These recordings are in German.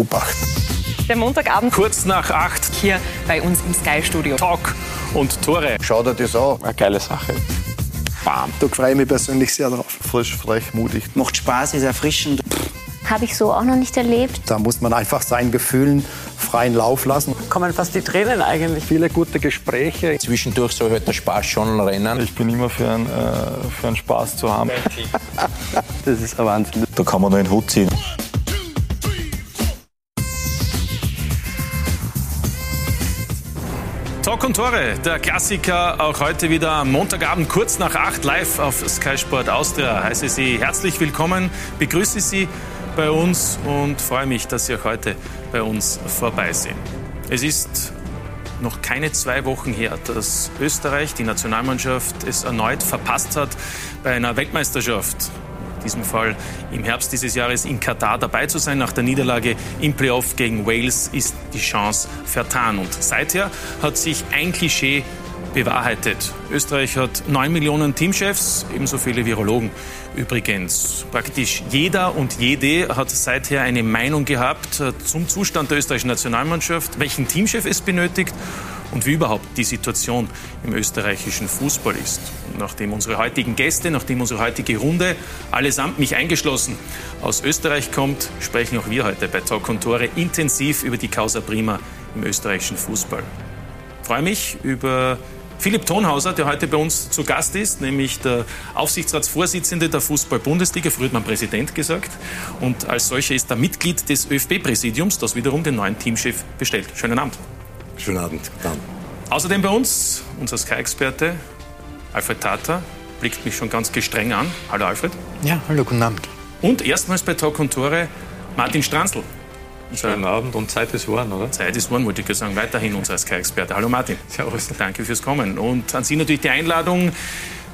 beobachten. Der Montagabend kurz nach acht hier bei uns im Sky-Studio. Talk und Tore. Schau dir das an. Eine geile Sache. Bam. Da freue ich mich persönlich sehr drauf. Frisch, frech, mutig. Macht Spaß, ist erfrischend. Habe ich so auch noch nicht erlebt. Da muss man einfach seinen Gefühlen freien Lauf lassen. Kommen fast die Tränen eigentlich. Viele gute Gespräche. Zwischendurch soll halt der Spaß schon rennen. Ich bin immer für einen, äh, für einen Spaß zu haben. das ist ein Wahnsinn. Da kann man nur einen Hut ziehen. Talk und Tore, der Klassiker, auch heute wieder am Montagabend kurz nach acht live auf Sky Sport Austria. Heiße Sie herzlich willkommen, begrüße Sie bei uns und freue mich, dass Sie auch heute bei uns vorbei sind. Es ist noch keine zwei Wochen her, dass Österreich, die Nationalmannschaft, es erneut verpasst hat bei einer Weltmeisterschaft diesem Fall im Herbst dieses Jahres in Katar dabei zu sein. Nach der Niederlage im Playoff gegen Wales ist die Chance vertan. Und seither hat sich ein Klischee bewahrheitet. Österreich hat neun Millionen Teamchefs, ebenso viele Virologen. Übrigens, praktisch jeder und jede hat seither eine Meinung gehabt zum Zustand der österreichischen Nationalmannschaft, welchen Teamchef es benötigt und wie überhaupt die Situation im österreichischen Fußball ist. Nachdem unsere heutigen Gäste, nachdem unsere heutige Runde allesamt mich eingeschlossen aus Österreich kommt, sprechen auch wir heute bei Talk und Tore intensiv über die Causa Prima im österreichischen Fußball. Ich freue mich über Philipp Tonhauser, der heute bei uns zu Gast ist, nämlich der Aufsichtsratsvorsitzende der Fußball-Bundesliga, früher hat man Präsident gesagt. Und als solcher ist er Mitglied des ÖFB-Präsidiums, das wiederum den neuen Teamchef bestellt. Schönen Abend. Schönen Abend. Dann. Außerdem bei uns unser Sky-Experte Alfred Tata, blickt mich schon ganz gestreng an. Hallo Alfred. Ja, hallo, guten Abend. Und erstmals bei Talk und Tore Martin Stranzl. Schönen Abend und Zeit ist Warn, oder? Zeit ist Warn, wollte ich sagen. Weiterhin unser Sky-Experte. Hallo Martin. Servus. Danke fürs Kommen. Und an Sie natürlich die Einladung.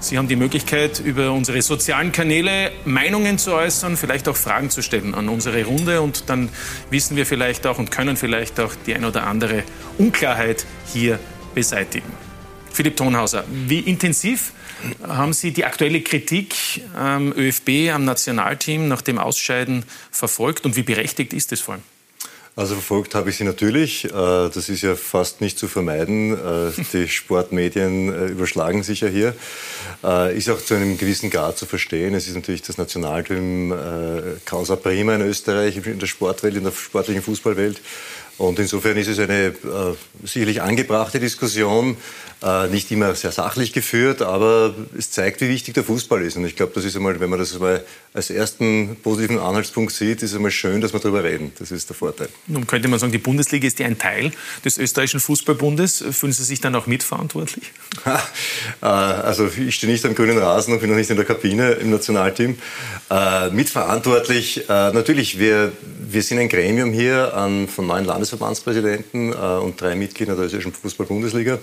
Sie haben die Möglichkeit, über unsere sozialen Kanäle Meinungen zu äußern, vielleicht auch Fragen zu stellen an unsere Runde. Und dann wissen wir vielleicht auch und können vielleicht auch die ein oder andere Unklarheit hier beseitigen. Philipp Tonhauser, wie intensiv haben Sie die aktuelle Kritik am ÖFB, am Nationalteam nach dem Ausscheiden verfolgt und wie berechtigt ist es vor allem? Also verfolgt habe ich sie natürlich. Äh, das ist ja fast nicht zu vermeiden. Äh, die Sportmedien äh, überschlagen sich ja hier. Ist auch zu einem gewissen Grad zu verstehen. Es ist natürlich das Nationalteam Causa Prima in Österreich, in der Sportwelt, in der sportlichen Fußballwelt. Und insofern ist es eine äh, sicherlich angebrachte Diskussion, äh, nicht immer sehr sachlich geführt, aber es zeigt, wie wichtig der Fußball ist. Und ich glaube, das ist einmal, wenn man das einmal als ersten positiven Anhaltspunkt sieht, ist es einmal schön, dass wir darüber reden. Das ist der Vorteil. Nun könnte man sagen, die Bundesliga ist ja ein Teil des österreichischen Fußballbundes. Fühlen Sie sich dann auch mitverantwortlich? Äh, also ich stehe nicht am grünen Rasen und bin noch nicht in der Kabine im Nationalteam. Äh, mitverantwortlich, äh, natürlich, wir, wir sind ein Gremium hier an, von neun Landesverbandspräsidenten äh, und drei Mitgliedern der österreichischen Fußball-Bundesliga.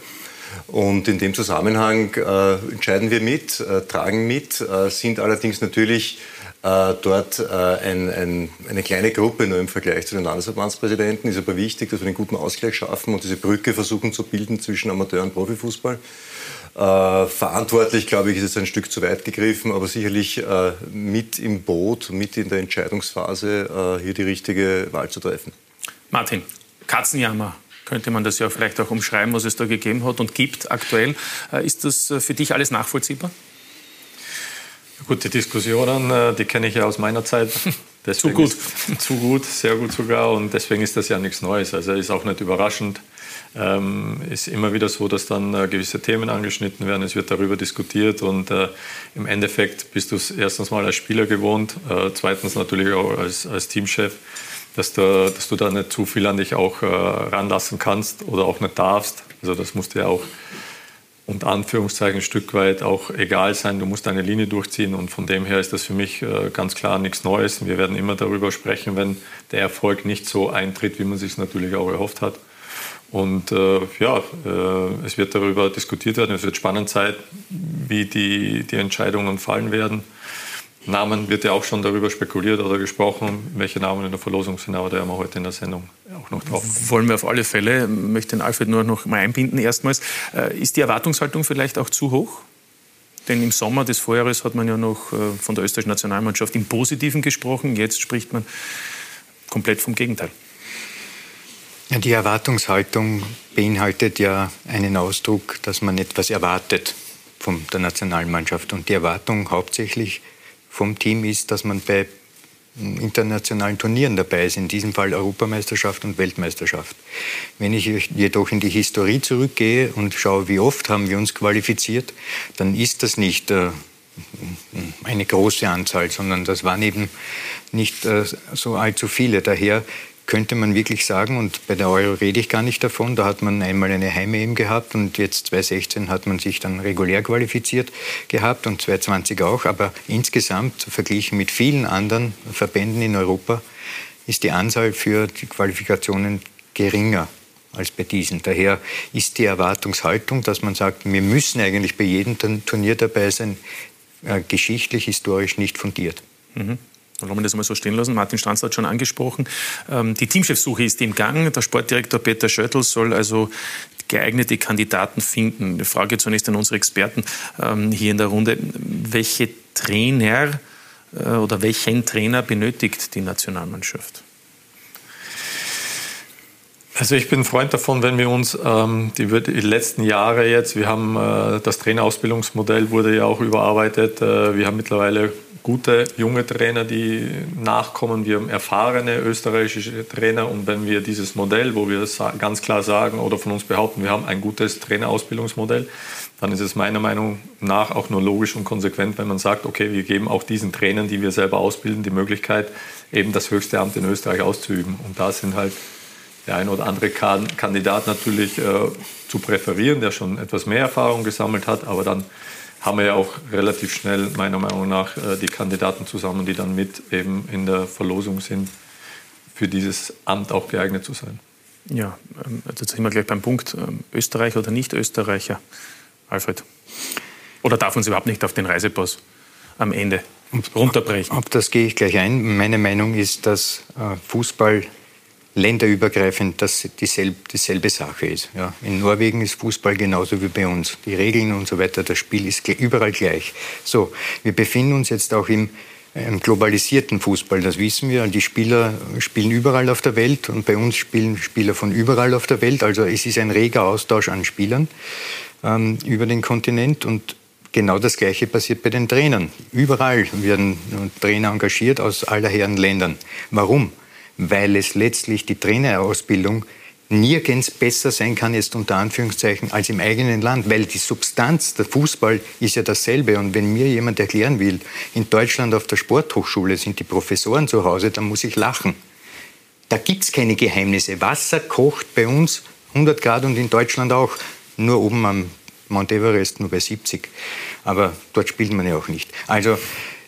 Und in dem Zusammenhang äh, entscheiden wir mit, äh, tragen mit, sind allerdings natürlich dort ein, ein, eine kleine Gruppe nur im Vergleich zu den Landesverbandspräsidenten. Ist aber wichtig, dass wir einen guten Ausgleich schaffen und diese Brücke versuchen zu bilden zwischen Amateur- und Profifußball. Äh, verantwortlich, glaube ich, ist es ein Stück zu weit gegriffen, aber sicherlich äh, mit im Boot, mit in der Entscheidungsphase äh, hier die richtige Wahl zu treffen. Martin, Katzenjammer könnte man das ja vielleicht auch umschreiben, was es da gegeben hat und gibt aktuell. Äh, ist das äh, für dich alles nachvollziehbar? Gut, die Diskussionen, die kenne ich ja aus meiner Zeit. Deswegen zu gut. Ist, zu gut, sehr gut sogar. Und deswegen ist das ja nichts Neues. Also ist auch nicht überraschend ähm, ist immer wieder so, dass dann äh, gewisse Themen angeschnitten werden. Es wird darüber diskutiert und äh, im Endeffekt bist du es erstens mal als Spieler gewohnt, äh, zweitens natürlich auch als, als Teamchef, dass du, dass du da nicht zu viel an dich auch äh, ranlassen kannst oder auch nicht darfst. Also das muss dir auch unter Anführungszeichen ein Stück weit auch egal sein. Du musst deine Linie durchziehen und von dem her ist das für mich äh, ganz klar nichts Neues. Wir werden immer darüber sprechen, wenn der Erfolg nicht so eintritt, wie man sich natürlich auch erhofft hat. Und äh, ja, äh, es wird darüber diskutiert werden. Es wird spannend sein, wie die, die Entscheidungen fallen werden. Namen wird ja auch schon darüber spekuliert oder gesprochen, welche Namen in der Verlosung sind, aber da haben wir heute in der Sendung auch noch drauf. Wollen wir auf alle Fälle, möchte den Alfred nur noch mal einbinden erstmals. Äh, ist die Erwartungshaltung vielleicht auch zu hoch? Denn im Sommer des Vorjahres hat man ja noch äh, von der österreichischen Nationalmannschaft im Positiven gesprochen. Jetzt spricht man komplett vom Gegenteil. Die Erwartungshaltung beinhaltet ja einen Ausdruck, dass man etwas erwartet von der Nationalmannschaft. Und die Erwartung hauptsächlich vom Team ist, dass man bei internationalen Turnieren dabei ist, in diesem Fall Europameisterschaft und Weltmeisterschaft. Wenn ich jedoch in die Historie zurückgehe und schaue, wie oft haben wir uns qualifiziert, dann ist das nicht äh, eine große Anzahl, sondern das waren eben nicht äh, so allzu viele. Daher könnte man wirklich sagen, und bei der Euro rede ich gar nicht davon, da hat man einmal eine Heim-EM gehabt und jetzt 2016 hat man sich dann regulär qualifiziert gehabt und 2020 auch, aber insgesamt verglichen mit vielen anderen Verbänden in Europa ist die Anzahl für die Qualifikationen geringer als bei diesen. Daher ist die Erwartungshaltung, dass man sagt, wir müssen eigentlich bei jedem Turnier dabei sein, äh, geschichtlich, historisch nicht fundiert. Mhm. Dann wollen wir das mal so stehen lassen. Martin Stanz hat schon angesprochen. Ähm, die Teamchefsuche ist im Gang. Der Sportdirektor Peter Schöttl soll also geeignete Kandidaten finden. Die Frage zunächst an unsere Experten ähm, hier in der Runde. Welche Trainer äh, oder welchen Trainer benötigt die Nationalmannschaft? Also ich bin Freund davon, wenn wir uns ähm, die, die, letzten Jahre jetzt, wir haben äh, das Trainerausbildungsmodell wurde ja auch überarbeitet. Äh, wir haben mittlerweile gute junge Trainer, die nachkommen. Wir haben erfahrene österreichische Trainer. Und wenn wir dieses Modell, wo wir ganz klar sagen oder von uns behaupten, wir haben ein gutes Trainerausbildungsmodell, dann ist es meiner Meinung nach auch nur logisch und konsequent, wenn man sagt, okay, wir geben auch diesen Trainern, die wir selber ausbilden, die Möglichkeit, eben das höchste Amt in Österreich auszuüben. Und da sind halt der ein oder andere Kandidat natürlich äh, zu präferieren, der schon etwas mehr Erfahrung gesammelt hat, aber dann haben wir ja auch relativ schnell meiner Meinung nach äh, die Kandidaten zusammen, die dann mit eben in der Verlosung sind, für dieses Amt auch geeignet zu sein. Ja, ähm, jetzt sind wir gleich beim Punkt, ähm, Österreicher oder nicht Österreicher, Alfred. Oder darf uns überhaupt nicht auf den Reisepass am Ende runterbrechen? Auf das gehe ich gleich ein. Meine Meinung ist, dass äh, Fußball länderübergreifend das dieselbe, dieselbe Sache ist. Ja. In Norwegen ist Fußball genauso wie bei uns. Die Regeln und so weiter, das Spiel ist überall gleich. So, wir befinden uns jetzt auch im, im globalisierten Fußball, das wissen wir. Die Spieler spielen überall auf der Welt und bei uns spielen Spieler von überall auf der Welt. Also es ist ein reger Austausch an Spielern ähm, über den Kontinent und Genau das Gleiche passiert bei den Trainern. Überall werden Trainer engagiert aus aller Herren Ländern. Warum? Weil es letztlich die Trainerausbildung nirgends besser sein kann, jetzt unter Anführungszeichen, als im eigenen Land, weil die Substanz, der Fußball ist ja dasselbe. Und wenn mir jemand erklären will, in Deutschland auf der Sporthochschule sind die Professoren zu Hause, dann muss ich lachen. Da gibt es keine Geheimnisse. Wasser kocht bei uns 100 Grad und in Deutschland auch. Nur oben am Mount Everest nur bei 70. Aber dort spielt man ja auch nicht. Also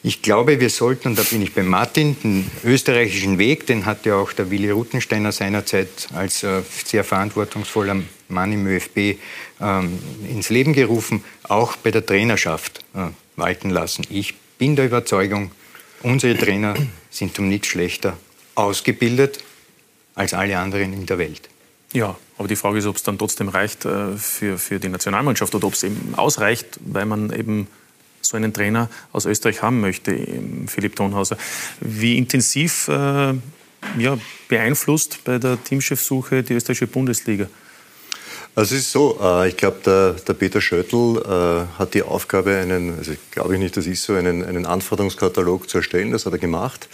ich glaube, wir sollten, und da bin ich bei Martin, den österreichischen Weg, den hat ja auch der Willi Ruttensteiner seinerzeit als äh, sehr verantwortungsvoller Mann im ÖFB ähm, ins Leben gerufen, auch bei der Trainerschaft äh, walten lassen. Ich bin der Überzeugung, unsere Trainer sind um nichts schlechter ausgebildet als alle anderen in der Welt. Ja, aber die Frage ist, ob es dann trotzdem reicht äh, für, für die Nationalmannschaft oder ob es eben ausreicht, weil man eben so einen Trainer aus Österreich haben möchte, Philipp Tonhauser. Wie intensiv äh, ja, beeinflusst bei der Teamchefsuche die österreichische Bundesliga? Also es ist so, äh, ich glaube, der, der, Peter Schöttl äh, hat die Aufgabe, einen, also glaube ich nicht, das ist so, einen, einen Anforderungskatalog zu erstellen, das hat er gemacht.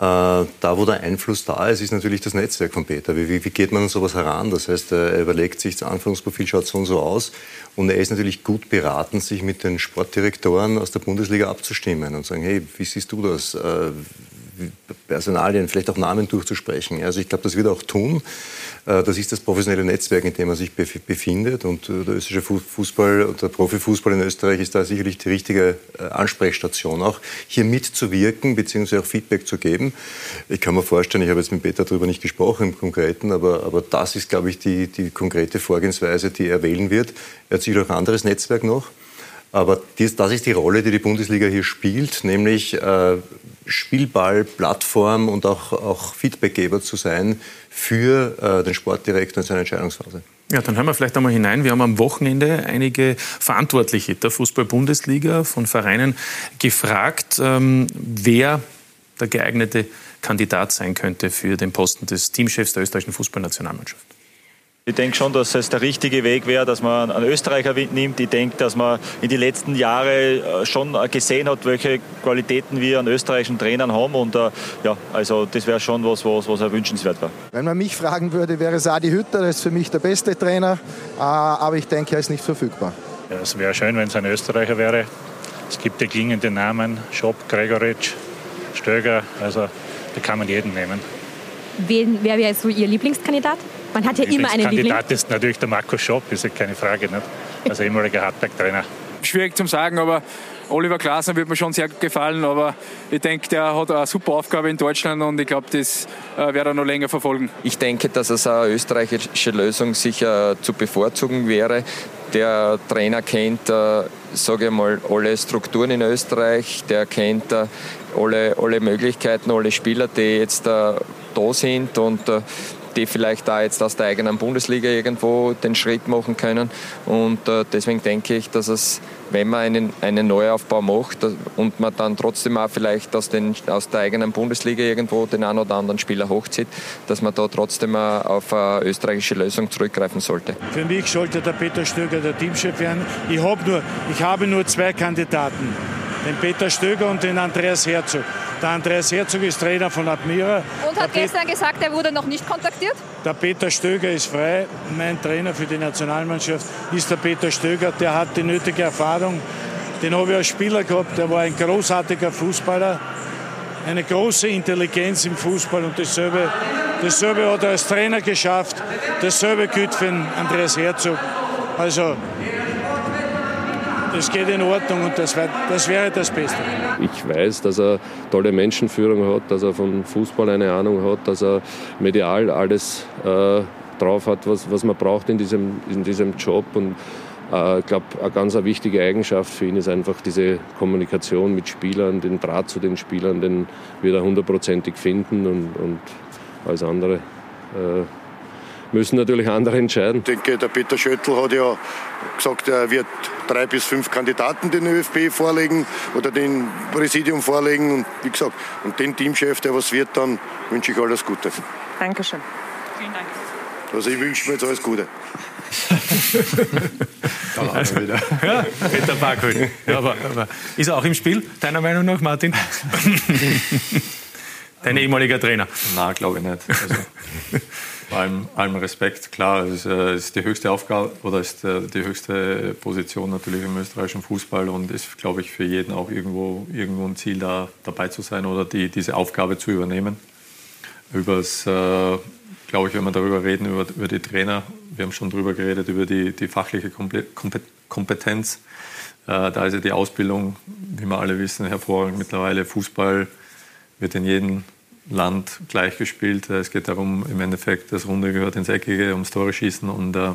Äh, da, wo der Einfluss da ist, ist natürlich das Netzwerk von Peter. Wie, wie, geht man an sowas heran? Das heißt, er überlegt sich, das Anforderungsprofil schaut so und so aus. Und er ist natürlich gut beraten, sich mit den Sportdirektoren aus der Bundesliga abzustimmen und sagen, hey, wie siehst du das? Personalien, vielleicht auch Namen durchzusprechen. Also ich glaube, das wird er auch tun. Äh, das ist das professionelle Netzwerk, in dem er sich befindet. Und äh, der österreichische Fußball und der Profifußball in Österreich ist da sicherlich die richtige äh, Ansprechstation, auch hier mitzuwirken bzw. auch Feedback zu geben. Ich kann mir vorstellen, ich habe jetzt mit Peter darüber nicht gesprochen im Konkreten, aber, aber das ist, glaube ich, die, die konkrete Vorgehensweise, die er wählen wird. Er hat sicher auch ein anderes Netzwerk noch. Aber dies, das ist die Rolle, die die Bundesliga hier spielt, nämlich äh, Spielball, Plattform und auch, auch Feedbackgeber zu sein für äh, den Sportdirektor in seiner Entscheidungsphase. Ja, dann hören wir vielleicht einmal hinein. Wir haben am Wochenende einige Verantwortliche der Fußball-Bundesliga von Vereinen gefragt, ähm, wer der geeignete Kandidat sein könnte für den Posten des Teamchefs der österreichischen Fußballnationalmannschaft? Ich denke schon, dass es der richtige Weg wäre, dass man einen Österreicher nimmt. Ich denke, dass man in den letzten Jahren schon gesehen hat, welche Qualitäten wir an österreichischen Trainern haben. Und äh, ja, also das wäre schon was, was, was wünschenswert wäre. Wenn man mich fragen würde, wäre es Adi Hütter. Das ist für mich der beste Trainer. Äh, aber ich denke, er ist nicht verfügbar. Ja, es wäre schön, wenn es ein Österreicher wäre. Es gibt die klingenden Namen, Schopp, Gregoritsch, Stöger. Also da kann man jeden nehmen. Wen, wer wäre so Ihr Lieblingskandidat? Man hat ja immer einen Liebling. Kandidat ist natürlich der Marco Schopp, ist ja keine Frage. Nicht? Also ehemaliger Hartberg-Trainer. Schwierig zu sagen, aber Oliver Glasner wird mir schon sehr gefallen. Aber ich denke, der hat eine super Aufgabe in Deutschland und ich glaube, das äh, wird er noch länger verfolgen. Ich denke, dass es eine österreichische Lösung sicher zu bevorzugen wäre. Der Trainer kennt, äh, sage ich mal, alle Strukturen in Österreich. Der kennt äh, alle, alle Möglichkeiten, alle Spieler, die jetzt äh, da sind und äh, die vielleicht da jetzt aus der eigenen Bundesliga irgendwo den Schritt machen können. Und äh, deswegen denke ich, dass es, wenn man einen, einen Neuaufbau macht und man dann trotzdem auch vielleicht aus, den, aus der eigenen Bundesliga irgendwo den einen oder anderen Spieler hochzieht, dass man da trotzdem auf eine österreichische Lösung zurückgreifen sollte. Für mich sollte der Peter Stöger der Teamchef werden. Ich habe nur, ich habe nur zwei Kandidaten den Peter Stöger und den Andreas Herzog. Der Andreas Herzog ist Trainer von Admira. Und hat gestern gesagt, er wurde noch nicht kontaktiert? Der Peter Stöger ist frei. Mein Trainer für die Nationalmannschaft ist der Peter Stöger. Der hat die nötige Erfahrung. Den habe ich als Spieler gehabt. Der war ein großartiger Fußballer. Eine große Intelligenz im Fußball und dasselbe, dasselbe hat er als Trainer geschafft. Dasselbe gilt für Andreas Herzog. Also das geht in Ordnung und das, wär, das wäre das Beste. Ich weiß, dass er tolle Menschenführung hat, dass er von Fußball eine Ahnung hat, dass er medial alles äh, drauf hat, was, was man braucht in diesem, in diesem Job. Und äh, ich glaube, eine ganz eine wichtige Eigenschaft für ihn ist einfach diese Kommunikation mit Spielern, den Draht zu den Spielern, den wird er hundertprozentig finden und, und alles andere. Äh, müssen natürlich andere entscheiden. Ich denke, der Peter Schöttl hat ja gesagt, er wird drei bis fünf Kandidaten den ÖFB vorlegen oder den Präsidium vorlegen. Und wie gesagt, und den Teamchef, der was wird, dann wünsche ich alles Gute. Dankeschön. Vielen Dank. Also ich wünsche mir jetzt alles Gute. da also, wieder. Ja, Peter Barkholt. Ja, aber, aber, ist er auch im Spiel, deiner Meinung nach, Martin? Dein ehemaliger Trainer? Nein, glaube ich nicht. Also, bei allem, allem Respekt, klar, es ist, äh, ist, die höchste Aufgabe oder ist äh, die höchste Position natürlich im österreichischen Fußball und ist, glaube ich, für jeden auch irgendwo, irgendwo ein Ziel, da dabei zu sein oder die, diese Aufgabe zu übernehmen. Übers, äh, glaube ich, wenn wir darüber reden, über, über die Trainer, wir haben schon darüber geredet, über die, die fachliche Kompetenz. Äh, da ist ja die Ausbildung, wie wir alle wissen, hervorragend mittlerweile. Fußball wird in jedem Land gleich gespielt. Es geht darum, im Endeffekt, das Runde gehört ins Eckige, ums Tore schießen. Und äh,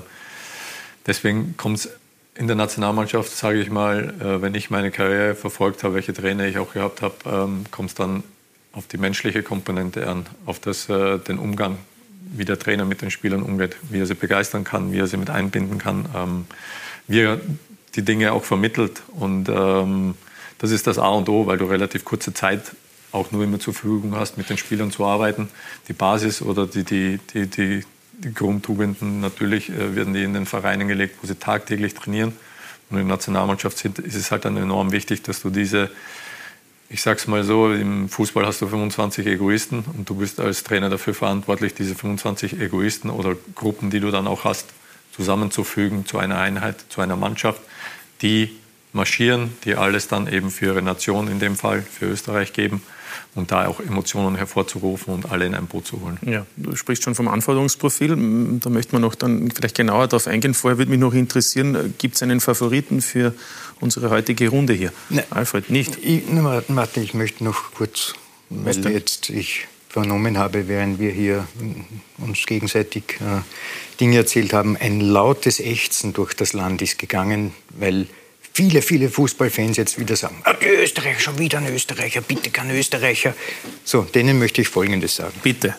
deswegen kommt es in der Nationalmannschaft, sage ich mal, äh, wenn ich meine Karriere verfolgt habe, welche Trainer ich auch gehabt habe, ähm, kommt es dann auf die menschliche Komponente an, auf das, äh, den Umgang, wie der Trainer mit den Spielern umgeht, wie er sie begeistern kann, wie er sie mit einbinden kann, ähm, wie er die Dinge auch vermittelt. Und ähm, das ist das A und O, weil du relativ kurze Zeit auch nur immer zur Verfügung hast, mit den Spielern zu arbeiten. Die Basis oder die, die, die, die, die Grundtugenden natürlich äh, werden die in den Vereinen gelegt, wo sie tagtäglich trainieren. Und in der Nationalmannschaft sind, ist es halt dann enorm wichtig, dass du diese, ich sag's mal so, im Fußball hast du 25 Egoisten und du bist als Trainer dafür verantwortlich, diese 25 Egoisten oder Gruppen, die du dann auch hast, zusammenzufügen zu einer Einheit, zu einer Mannschaft, die marschieren, die alles dann eben für ihre Nation in dem Fall, für Österreich geben und da auch Emotionen hervorzurufen und alle in ein Boot zu holen. Ja, du sprichst schon vom Anforderungsprofil. Da möchte man noch dann vielleicht genauer darauf eingehen. Vorher würde mich noch interessieren, gibt es einen Favoriten für unsere heutige Runde hier? Ne, Alfred, nicht? Ich, Martin, ich möchte noch kurz, weil jetzt ich vernommen habe, während wir hier uns gegenseitig äh, Dinge erzählt haben, ein lautes Ächzen durch das Land ist gegangen, weil viele, viele Fußballfans jetzt wieder sagen, die Österreicher, schon wieder ein Österreicher, bitte kein Österreicher. So, denen möchte ich Folgendes sagen. Bitte.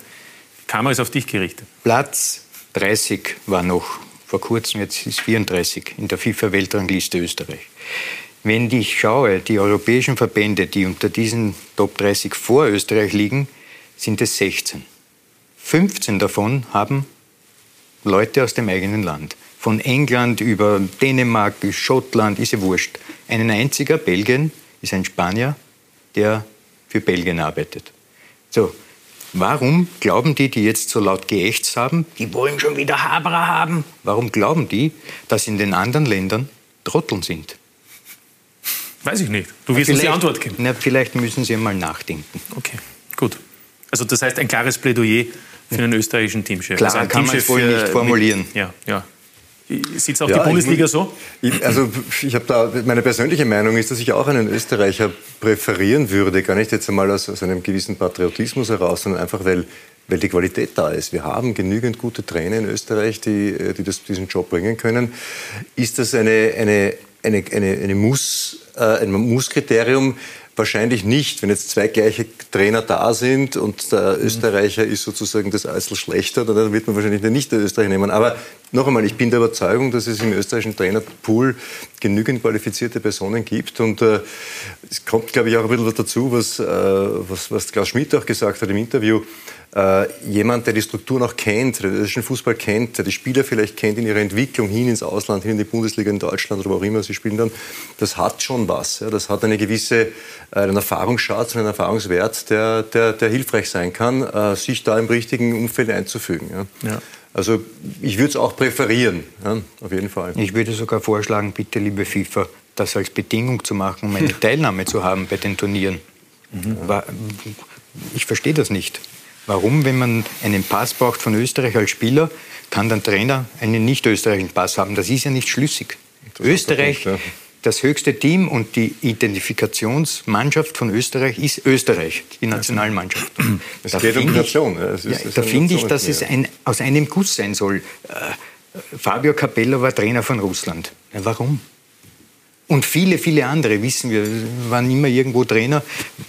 Kamera ist auf dich gerichtet. Platz 30 war noch vor kurzem, jetzt ist 34 in der FIFA-Weltrangliste Österreich. Wenn ich schaue, die europäischen Verbände, die unter diesen Top 30 vor Österreich liegen, sind es 16. 15 davon haben Leute aus dem eigenen Land. Von England über Dänemark bis Schottland, ist ja wurscht. Ein einziger Belgien ist ein Spanier, der für Belgien arbeitet. So, warum glauben die, die jetzt so laut geächtzt haben, die wollen schon wieder Habra haben? Warum glauben die, dass in den anderen Ländern Trotteln sind? Weiß ich nicht. Du wirst uns die Antwort geben. Na, vielleicht müssen Sie einmal nachdenken. Okay, gut. Also das heißt ein klares Plädoyer für einen österreichischen Teamchef. Klar, also kann man es wohl nicht formulieren. Mit, ja, ja. Sieht auch Ja, die Bundesliga ich, so? Ich, also ich habe da meine persönliche Meinung ist, dass ich auch einen Österreicher präferieren würde, gar nicht jetzt einmal aus, aus einem gewissen Patriotismus heraus, sondern einfach weil weil die Qualität da ist. Wir haben genügend gute Trainer in Österreich, die, äh, die das, diesen Job bringen können. Ist das eine, eine, eine, eine, eine Muss, äh, ein Musskriterium? Wahrscheinlich nicht. Wenn jetzt zwei gleiche Trainer da sind und der Österreicher ist sozusagen das Eisel schlechter, dann wird man wahrscheinlich nicht den Österreicher nehmen. Aber noch einmal, ich bin der Überzeugung, dass es im österreichischen Trainerpool genügend qualifizierte Personen gibt. Und äh, es kommt, glaube ich, auch ein bisschen dazu, was, äh, was, was Klaus Schmidt auch gesagt hat im Interview. Äh, jemand, der die Strukturen auch kennt, der den österreichischen Fußball kennt, der die Spieler vielleicht kennt in ihrer Entwicklung hin ins Ausland, hin in die Bundesliga in Deutschland oder wo auch immer sie spielen dann, das hat schon was. Das hat eine gewisse äh, einen Erfahrungsschatz und einen Erfahrungswert, der, der, der hilfreich sein kann, äh, sich da im richtigen Umfeld einzufügen. Ja. Also ich würde es auch präferieren, ja, auf jeden Fall. Ich würde sogar vorschlagen, bitte, liebe FIFA, das als Bedingung zu machen, um eine Teilnahme zu haben bei den Turnieren. Wa- Ich verstehe das nicht. Warum, wenn man einen Pass braucht von Österreich als Spieler, kann der Trainer einen nicht österreichischen Pass haben? Das ist ja nicht schlüssig. Österreich, das höchste Team und die Identifikationsmannschaft von Österreich ist Österreich, die Nationalmannschaft. Es Da geht um finde ich- Nation. ja. Es es da finde ich, dass es ein, aus einem Guss sein soll. Äh, Fabio Capello war Trainer von Russland. Warum? Und viele, viele andere, wissen wir, waren immer irgendwo Trainer.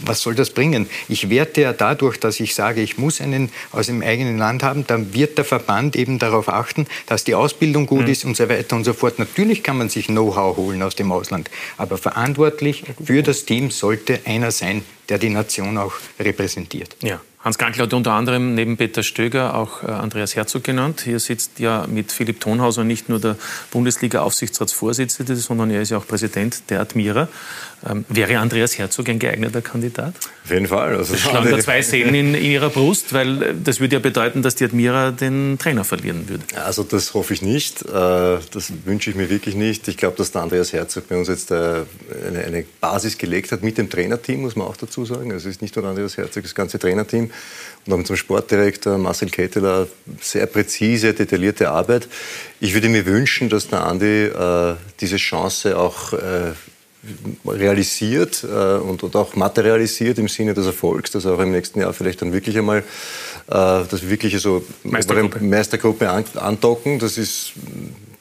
Was soll das bringen? Ich werte ja dadurch, dass ich sage, ich muss einen aus dem eigenen Land haben, dann wird der Verband eben darauf achten, dass die Ausbildung gut ist und so weiter und so fort. Natürlich kann man sich Know-how holen aus dem Ausland, aber verantwortlich für das Team sollte einer sein, der die Nation auch repräsentiert. Ja. Hans Gankl hat unter anderem neben Peter Stöger auch äh, Andreas Herzog genannt. Hier sitzt ja mit Philipp Thonhauser nicht nur der Bundesliga-Aufsichtsratsvorsitzende, sondern er ist ja auch Präsident der Admira. Ähm, wäre Andreas Herzog ein geeigneter Kandidat? Auf jeden Fall. Also Das schlagen da zwei Seelen in, in ihrer Brust, weil äh, das würde ja bedeuten, dass die Admira den Trainer verlieren würde. Also das hoffe ich nicht. Äh, Das wünsche ich mir wirklich nicht. Ich glaube, dass der Andreas Herzog bei uns jetzt äh, eine, eine Basis gelegt hat mit dem Trainerteam, muss man auch dazu sagen. Also es ist nicht nur Andreas Herzog, das ganze Trainerteam. Und auch mit dem Sportdirektor Marcel Ketteler sehr präzise, detaillierte Arbeit. Ich würde mir wünschen, dass der Andi äh, diese Chance auch äh, realisiert äh, und, und auch materialisiert im Sinne des Erfolgs, dass auch im nächsten Jahr vielleicht dann wirklich einmal äh, das wirkliche so Meistergruppe. Meistergruppe an, andocken. Das ist,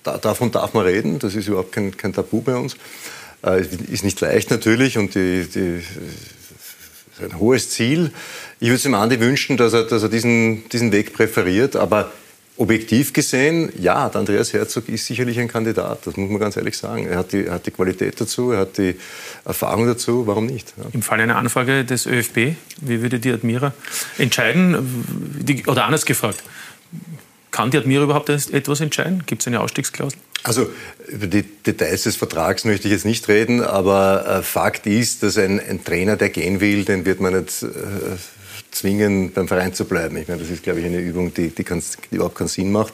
da, davon darf man reden. Das ist überhaupt kein, kein Tabu bei uns. Äh, ist nicht leicht natürlich und die, die, ist ein hohes Ziel. Ich würde es dem Andi wünschen, dass er, dass er diesen, diesen Weg präferiert, aber objektiv gesehen, ja, der Andreas Herzog ist sicherlich ein Kandidat, das muss man ganz ehrlich sagen. Er hat die, er hat die Qualität dazu, er hat die Erfahrung dazu, warum nicht? Ja. Im Fall einer Anfrage des ÖFB, wie würde die Admira entscheiden? Die, oder anders gefragt, kann die Admira überhaupt etwas entscheiden? Gibt es eine Ausstiegsklausel? Also über die Details des Vertrags möchte ich jetzt nicht reden, aber äh, Fakt ist, dass ein, ein Trainer, der gehen will, den wird man nicht äh, zwingen, beim Verein zu bleiben. Ich meine, das ist, glaube ich, eine Übung, die, die, kann's- die überhaupt keinen Sinn macht.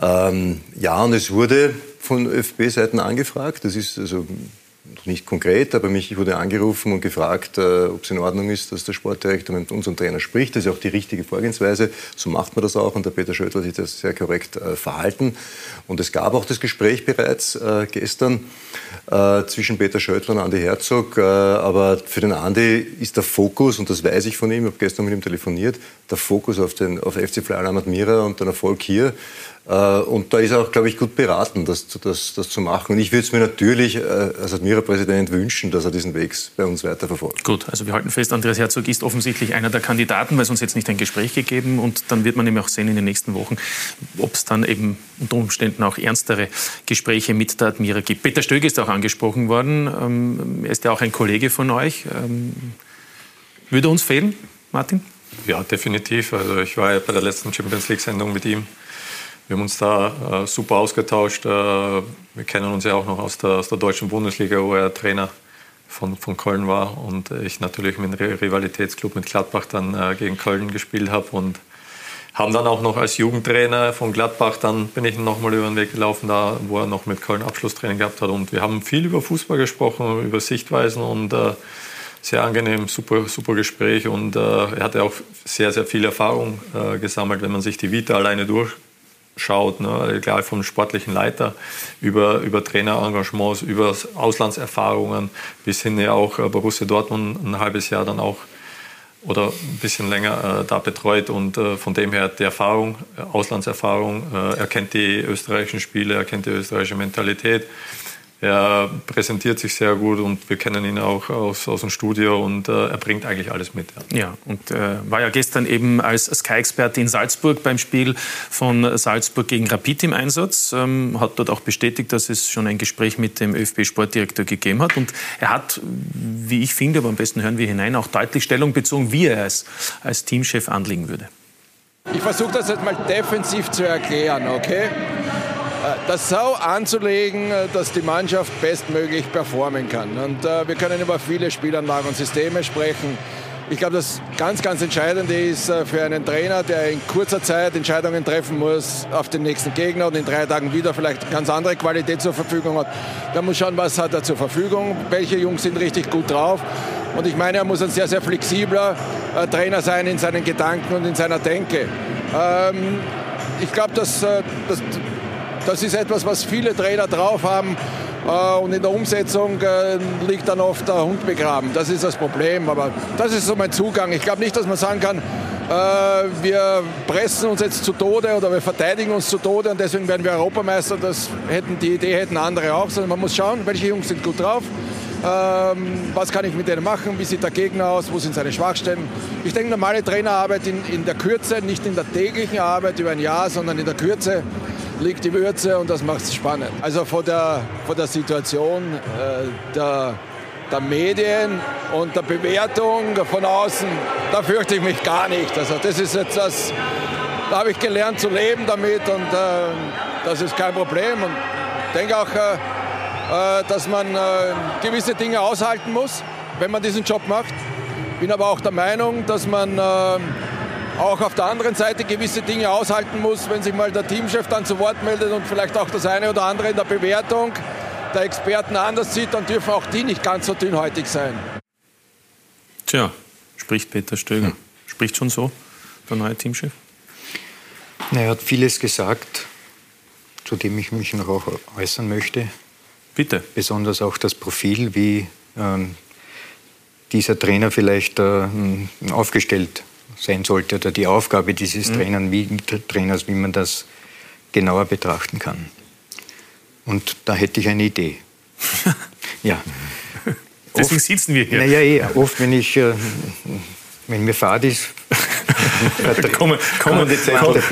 Ähm, ja, und es wurde von ÖFB-Seiten angefragt. Das ist also nicht konkret, aber mich wurde angerufen und gefragt, äh, ob es in Ordnung ist, dass der Sportdirektor mit unserem Trainer spricht. Das ist auch die richtige Vorgehensweise. So macht man das auch und der Peter Schöttl hat sich das sehr korrekt äh, verhalten. Und es gab auch das Gespräch bereits äh, gestern zwischen Peter Schöttl und Andi Herzog. Aber für den Andi ist der Fokus, und das weiß ich von ihm, ich habe gestern mit ihm telefoniert, der Fokus auf den auf FC Flyer Admira und den Erfolg hier. Äh, Und da ist er auch, glaube ich, gut beraten, das, zu- das, das zu machen. Und ich würde es mir natürlich äh, als Admira-Präsident wünschen, dass er diesen Weg bei uns weiterverfolgt. Gut, also wir halten fest, Andreas Herzog ist offensichtlich einer der Kandidaten, weil sonst hätte es nicht ein Gespräch gegeben und dann wird man eben auch sehen in den nächsten Wochen, ob es dann eben unter Umständen auch ernstere Gespräche mit der Admira gibt. Peter Stöge ist auch angesprochen worden, ähm, er ist ja auch ein Kollege von euch. Ähm, würde uns fehlen, Martin? Ja, definitiv. Also ich war ja bei der letzten Champions League-Sendung mit ihm. Wir haben uns da äh, super ausgetauscht. Äh, wir kennen uns ja auch noch aus der, aus der deutschen Bundesliga, wo er Trainer von, von Köln war und ich natürlich mit dem Rivalitätsclub mit Gladbach dann äh, gegen Köln gespielt habe und haben dann auch noch als Jugendtrainer von Gladbach, dann bin ich nochmal über den Weg gelaufen, da wo er noch mit Köln Abschlusstraining gehabt hat. Und wir haben viel über Fußball gesprochen, über Sichtweisen und äh, sehr angenehm, super, super Gespräch. Und äh, er hatte auch sehr, sehr viel Erfahrung äh, gesammelt, wenn man sich die Vita alleine durchschaut, ne? egal vom sportlichen Leiter über, über Trainerengagements, über Auslandserfahrungen bis hin ja auch äh, Borussia Dortmund ein halbes Jahr dann auch oder ein bisschen länger äh, da betreut und äh, von dem her die Erfahrung, äh, Auslandserfahrung, äh, er die österreichischen Spiele, er kennt die österreichische Mentalität er präsentiert sich sehr gut und wir kennen ihn auch aus, aus dem Studio und äh, er bringt eigentlich alles mit. Ja, ja und äh, war ja gestern eben als Sky-Experte in Salzburg beim Spiel von Salzburg gegen Rapid im Einsatz. Ähm, hat dort auch bestätigt, dass es schon ein Gespräch mit dem ÖFB-Sportdirektor gegeben hat. Und er hat, wie ich finde, aber am besten hören wir hinein, auch deutlich Stellung bezogen, wie er es als Teamchef anlegen würde. Ich versuche das jetzt mal defensiv zu erklären, okay? Äh, das so anzulegen, äh, dass die Mannschaft bestmöglich performen kann. Und äh, wir können über viele Spielanlagen und Systeme sprechen. Ich glaube, das ganz, ganz Entscheidende ist für einen Trainer, der in kurzer Zeit Entscheidungen treffen muss auf den nächsten Gegner und in drei Tagen wieder vielleicht ganz andere Qualität zur Verfügung hat. Der muss schauen, was hat er zur Verfügung, welche Jungs sind richtig gut drauf. Und ich meine, er muss ein sehr, sehr flexibler Trainer sein in seinen Gedanken und in seiner Denke. Ähm, ich glaube, dass, dass das ist etwas, was viele Trainer drauf haben. Äh, und in der Umsetzung äh, liegt dann oft der Hund begraben. Das ist das Problem. Aber das ist so mein Zugang. Ich glaube nicht, dass man sagen kann, äh, wir pressen uns jetzt zu Tode oder wir verteidigen uns zu Tode und deswegen werden wir Europameister. Das hätten, die Idee hätten andere auch. Sondern man muss schauen, welche Jungs sind gut drauf. Ähm, was kann ich mit denen machen? Wie sieht der Gegner aus? Wo sind seine Schwachstellen? Ich denke, normale Trainerarbeit in, in der Kürze, nicht in der täglichen Arbeit über ein Jahr, sondern in der Kürze liegt die Würze und das macht es spannend. Also vor der, vor der Situation äh, der, der Medien und der Bewertung von außen, da fürchte ich mich gar nicht. Also das ist etwas, da habe ich gelernt zu leben damit und äh, das ist kein Problem. Und ich denke auch, äh, äh dass man äh, gewisse Dinge aushalten muss, wenn man diesen Job macht. Bin aber auch der Meinung, dass man äh, auch auf der anderen Seite gewisse Dinge aushalten muss, wenn sich mal der Teamchef dann zu Wort meldet und vielleicht auch das eine oder andere in der Bewertung der Experten anders sieht, dann dürfen auch die nicht ganz so dünnhäutig sein. Tja, spricht Peter Stöger. Spricht schon so der neue Teamchef? Na, er hat vieles gesagt, zu dem ich mich noch auch äußern möchte. Bitte. Besonders auch das Profil, wie ähm, dieser Trainer vielleicht äh, aufgestellt sein sollte oder die Aufgabe dieses mhm. Trainers, wie, Trainers, wie man das genauer betrachten kann. Und da hätte ich eine Idee. ja. Deswegen oft, sitzen wir hier. Naja, eh, oft, wenn ich, äh, wenn mir Fahrt ist, da kommen, kommen,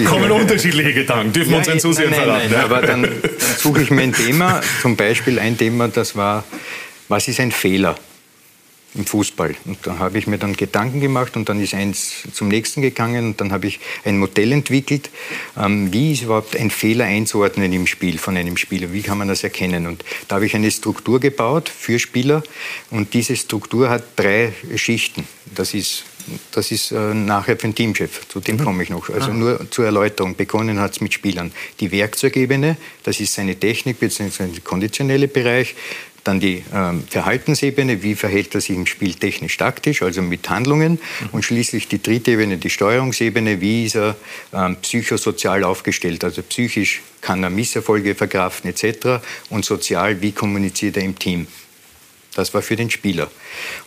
kommen, unterschiedliche Gedanken, dürfen wir uns den Zusehern verraten. Nein, aber dann, dann suche ich mir ein Thema, zum Beispiel ein Thema, das war, was ist ein Fehler? Im Fußball. Und da habe ich mir dann Gedanken gemacht und dann ist eins zum nächsten gegangen und dann habe ich ein Modell entwickelt, ähm, wie ist überhaupt ein Fehler einzuordnen im Spiel von einem Spieler, wie kann man das erkennen. Und da habe ich eine Struktur gebaut für Spieler und diese Struktur hat drei Schichten. Das ist das ist äh, nachher für den Teamchef, zu dem mhm. komme ich noch. Also ah. nur zur Erläuterung. Begonnen hat es mit Spielern. Die Werkzeugebene, das ist seine Technik bzw. der konditionelle Bereich. Dann die ähm, Verhaltensebene, wie verhält er sich im Spiel technisch-taktisch, also mit Handlungen. Mhm. Und schließlich die dritte Ebene, die Steuerungsebene, wie ist er ähm, psychosozial aufgestellt, also psychisch kann er Misserfolge verkraften etc. Und sozial, wie kommuniziert er im Team. Das war für den Spieler.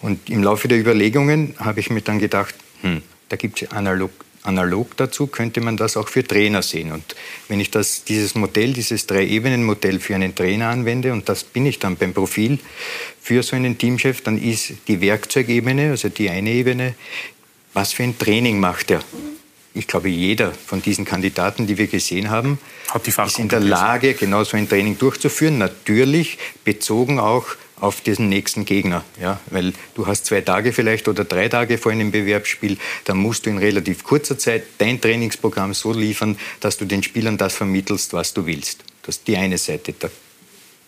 Und im Laufe der Überlegungen habe ich mir dann gedacht, hm, da gibt es analog analog dazu könnte man das auch für Trainer sehen. Und wenn ich das, dieses Modell, dieses Drei-Ebenen-Modell für einen Trainer anwende, und das bin ich dann beim Profil für so einen Teamchef, dann ist die Werkzeugebene, also die eine Ebene, was für ein Training macht er? Ich glaube, jeder von diesen Kandidaten, die wir gesehen haben, ist in der Lage, genau so ein Training durchzuführen. Natürlich bezogen auch auf diesen nächsten Gegner. Ja? Weil du hast zwei Tage vielleicht oder drei Tage vor einem Bewerbsspiel, dann musst du in relativ kurzer Zeit dein Trainingsprogramm so liefern, dass du den Spielern das vermittelst, was du willst. Das ist die eine Seite. Da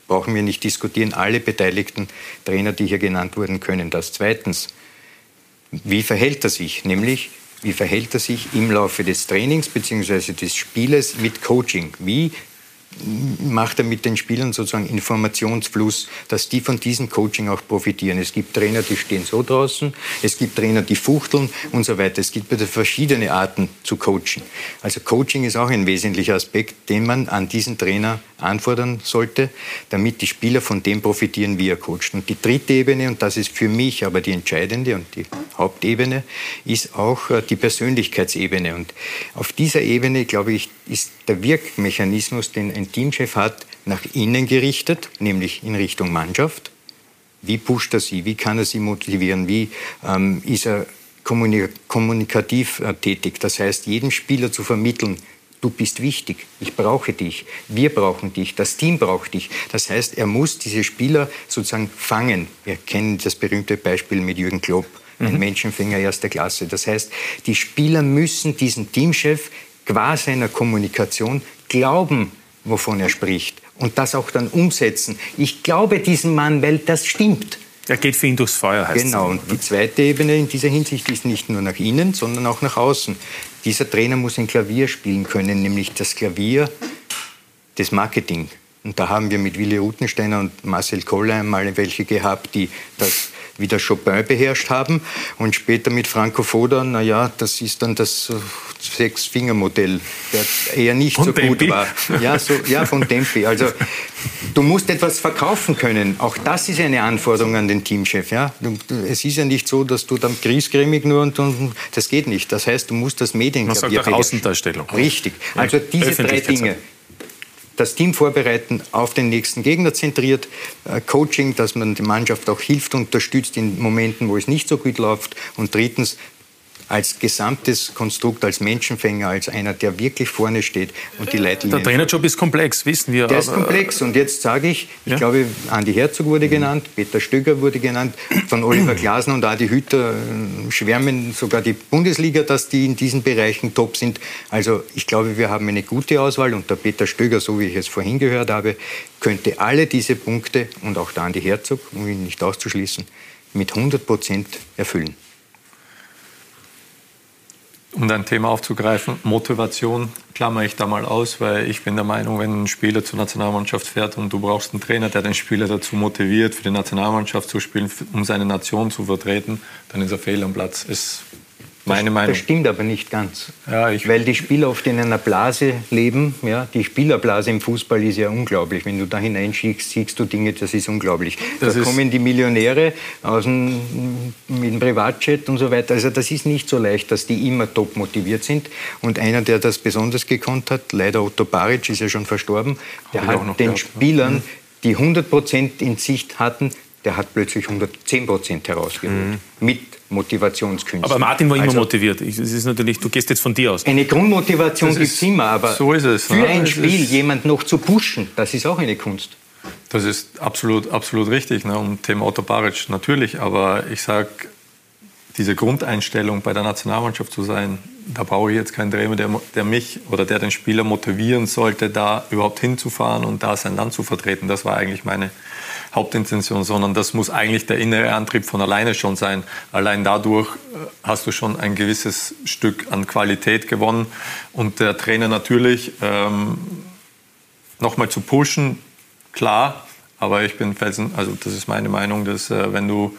brauchen wir nicht diskutieren. Alle beteiligten Trainer, die hier genannt wurden, können das. Zweitens, wie verhält er sich? Nämlich, wie verhält er sich im Laufe des Trainings bzw. des Spieles mit Coaching? Wie macht er mit den Spielern sozusagen Informationsfluss, dass die von diesem Coaching auch profitieren. Es gibt Trainer, die stehen so draußen, es gibt Trainer, die fuchteln und so weiter. Es gibt verschiedene Arten zu coachen. Also Coaching ist auch ein wesentlicher Aspekt, den man an diesen Trainer anfordern sollte, damit die Spieler von dem profitieren, wie er coacht. Und die dritte Ebene, und das ist für mich aber die entscheidende und die Hauptebene, ist auch äh, die Persönlichkeitsebene. Und auf dieser Ebene, glaube ich, ist der Wirkmechanismus, den ein Teamchef hat, nach innen gerichtet, nämlich in Richtung Mannschaft. Wie pusht er sie? Wie kann er sie motivieren? Wie ähm, ist er kommunikativ äh, tätig? Das heißt, jedem Spieler zu vermitteln, du bist wichtig, ich brauche dich, wir brauchen dich, das Team braucht dich. Das heißt, er muss diese Spieler sozusagen fangen. Wir kennen das berühmte Beispiel mit Jürgen Klopp, ein mhm. Menschenfänger erster Klasse. Das heißt, die Spieler müssen diesen Teamchef qua seiner Kommunikation glauben, wovon er spricht und das auch dann umsetzen. Ich glaube diesem Mann, weil das stimmt. Er geht für ihn durchs Feuer, heißt Genau, und die zweite Ebene in dieser Hinsicht ist nicht nur nach innen, sondern auch nach außen. Dieser Trainer muss ein Klavier spielen können, nämlich das Klavier des Marketing. Und da haben wir mit Willi Rutensteiner und Marcel Koller einmal welche gehabt, die das wie der Chopin beherrscht haben. Und später mit Franco Foda, naja, das ist dann das Sechs-Finger-Modell, der eher nicht von so Tempi. gut war. Ja, so, ja, von Tempi. Also du musst etwas verkaufen können. Auch das ist eine Anforderung an den Teamchef. Ja? Es ist ja nicht so, dass du dann griesgrämig nur und, und das geht nicht. Das heißt, du musst das Medien Man sagt auch Außendarstellung. Richtig. Also diese drei Dinge das Team vorbereiten, auf den nächsten Gegner zentriert, äh, Coaching, dass man die Mannschaft auch hilft, unterstützt in Momenten, wo es nicht so gut läuft. Und drittens als gesamtes Konstrukt, als Menschenfänger, als einer, der wirklich vorne steht und die Leitlinien. Der Trainerjob ist komplex, wissen wir. Der ist komplex und jetzt sage ich, ich ja? glaube, Andi Herzog wurde genannt, Peter Stöger wurde genannt, von Oliver Glasner und Adi Hütter äh, schwärmen sogar die Bundesliga, dass die in diesen Bereichen top sind. Also ich glaube, wir haben eine gute Auswahl und der Peter Stöger, so wie ich es vorhin gehört habe, könnte alle diese Punkte und auch der Andi Herzog, um ihn nicht auszuschließen, mit 100 Prozent erfüllen um dein Thema aufzugreifen, Motivation klammere ich da mal aus, weil ich bin der Meinung, wenn ein Spieler zur Nationalmannschaft fährt und du brauchst einen Trainer, der den Spieler dazu motiviert, für die Nationalmannschaft zu spielen, um seine Nation zu vertreten, dann ist er fehl am Platz. Ist meine das, Meinung. Das stimmt aber nicht ganz. Ja, Weil die Spieler oft in einer Blase leben. Ja? Die Spielerblase im Fußball ist ja unglaublich. Wenn du da hineinschickst, siehst du Dinge, das ist unglaublich. Das da ist kommen die Millionäre aus dem, mit dem Privatjet und so weiter. Also das ist nicht so leicht, dass die immer top motiviert sind. Und einer, der das besonders gekonnt hat, leider Otto Baric, ist ja schon verstorben, der hat den gehabt, Spielern, ja. die 100 Prozent in Sicht hatten, der hat plötzlich 110 Prozent herausgeholt. Mhm. Mit Motivationskünsten. Aber Martin war immer also, motiviert. Es ist natürlich, du gehst jetzt von dir aus. Eine Grundmotivation gibt es immer, aber so ist es, für ne? ein Spiel jemand noch zu pushen, das ist auch eine Kunst. Das ist absolut, absolut richtig. Ne? Und Thema Otto Baric natürlich, aber ich sage, diese Grundeinstellung bei der Nationalmannschaft zu sein, da brauche ich jetzt keinen Trainer, der, der, mich oder der den Spieler motivieren sollte, da überhaupt hinzufahren und da sein Land zu vertreten. Das war eigentlich meine, Hauptintention, sondern das muss eigentlich der innere Antrieb von alleine schon sein. Allein dadurch äh, hast du schon ein gewisses Stück an Qualität gewonnen und der Trainer natürlich ähm, nochmal zu pushen, klar, aber ich bin felsen, also das ist meine Meinung, dass äh, wenn du,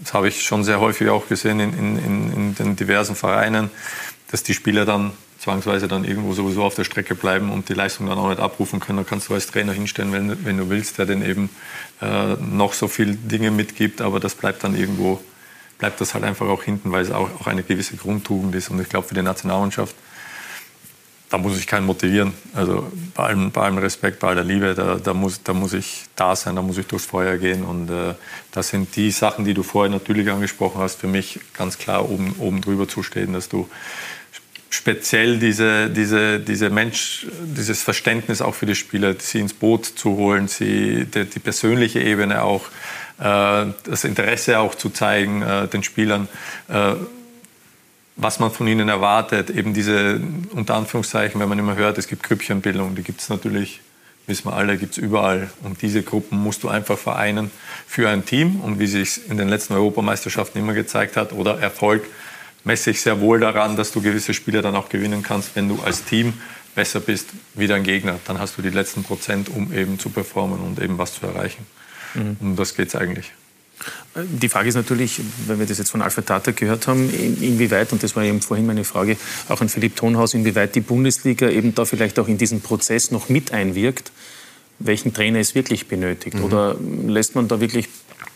das habe ich schon sehr häufig auch gesehen in, in, in den diversen Vereinen, dass die Spieler dann zwangsweise dann irgendwo sowieso auf der Strecke bleiben und die Leistung dann auch nicht abrufen können. Da kannst du als Trainer hinstellen, wenn, wenn du willst, der den eben äh, noch so viele Dinge mitgibt, aber das bleibt dann irgendwo, bleibt das halt einfach auch hinten, weil es auch, auch eine gewisse Grundtugend ist. Und ich glaube, für die Nationalmannschaft, da muss ich keinen motivieren. Also bei allem, bei allem Respekt, bei aller Liebe, da, da, muss, da muss ich da sein, da muss ich durchs Feuer gehen. Und äh, das sind die Sachen, die du vorher natürlich angesprochen hast, für mich ganz klar oben, oben drüber zu stehen, dass du speziell diese, diese, diese Mensch, dieses Verständnis auch für die Spieler, sie ins Boot zu holen, sie, die, die persönliche Ebene auch, äh, das Interesse auch zu zeigen äh, den Spielern, äh, was man von ihnen erwartet, eben diese, unter Anführungszeichen, wenn man immer hört, es gibt Grüppchenbildung, die gibt es natürlich, wissen wir alle, gibt es überall. Und diese Gruppen musst du einfach vereinen für ein Team. Und wie sich in den letzten Europameisterschaften immer gezeigt hat, oder Erfolg, messe ich sehr wohl daran, dass du gewisse Spiele dann auch gewinnen kannst, wenn du als Team besser bist wie dein Gegner. Dann hast du die letzten Prozent, um eben zu performen und eben was zu erreichen. Mhm. Um das geht es eigentlich. Die Frage ist natürlich, wenn wir das jetzt von Alfred Tata gehört haben, inwieweit, und das war eben vorhin meine Frage auch an Philipp Tonhaus, inwieweit die Bundesliga eben da vielleicht auch in diesen Prozess noch mit einwirkt, welchen Trainer es wirklich benötigt. Mhm. Oder lässt man da wirklich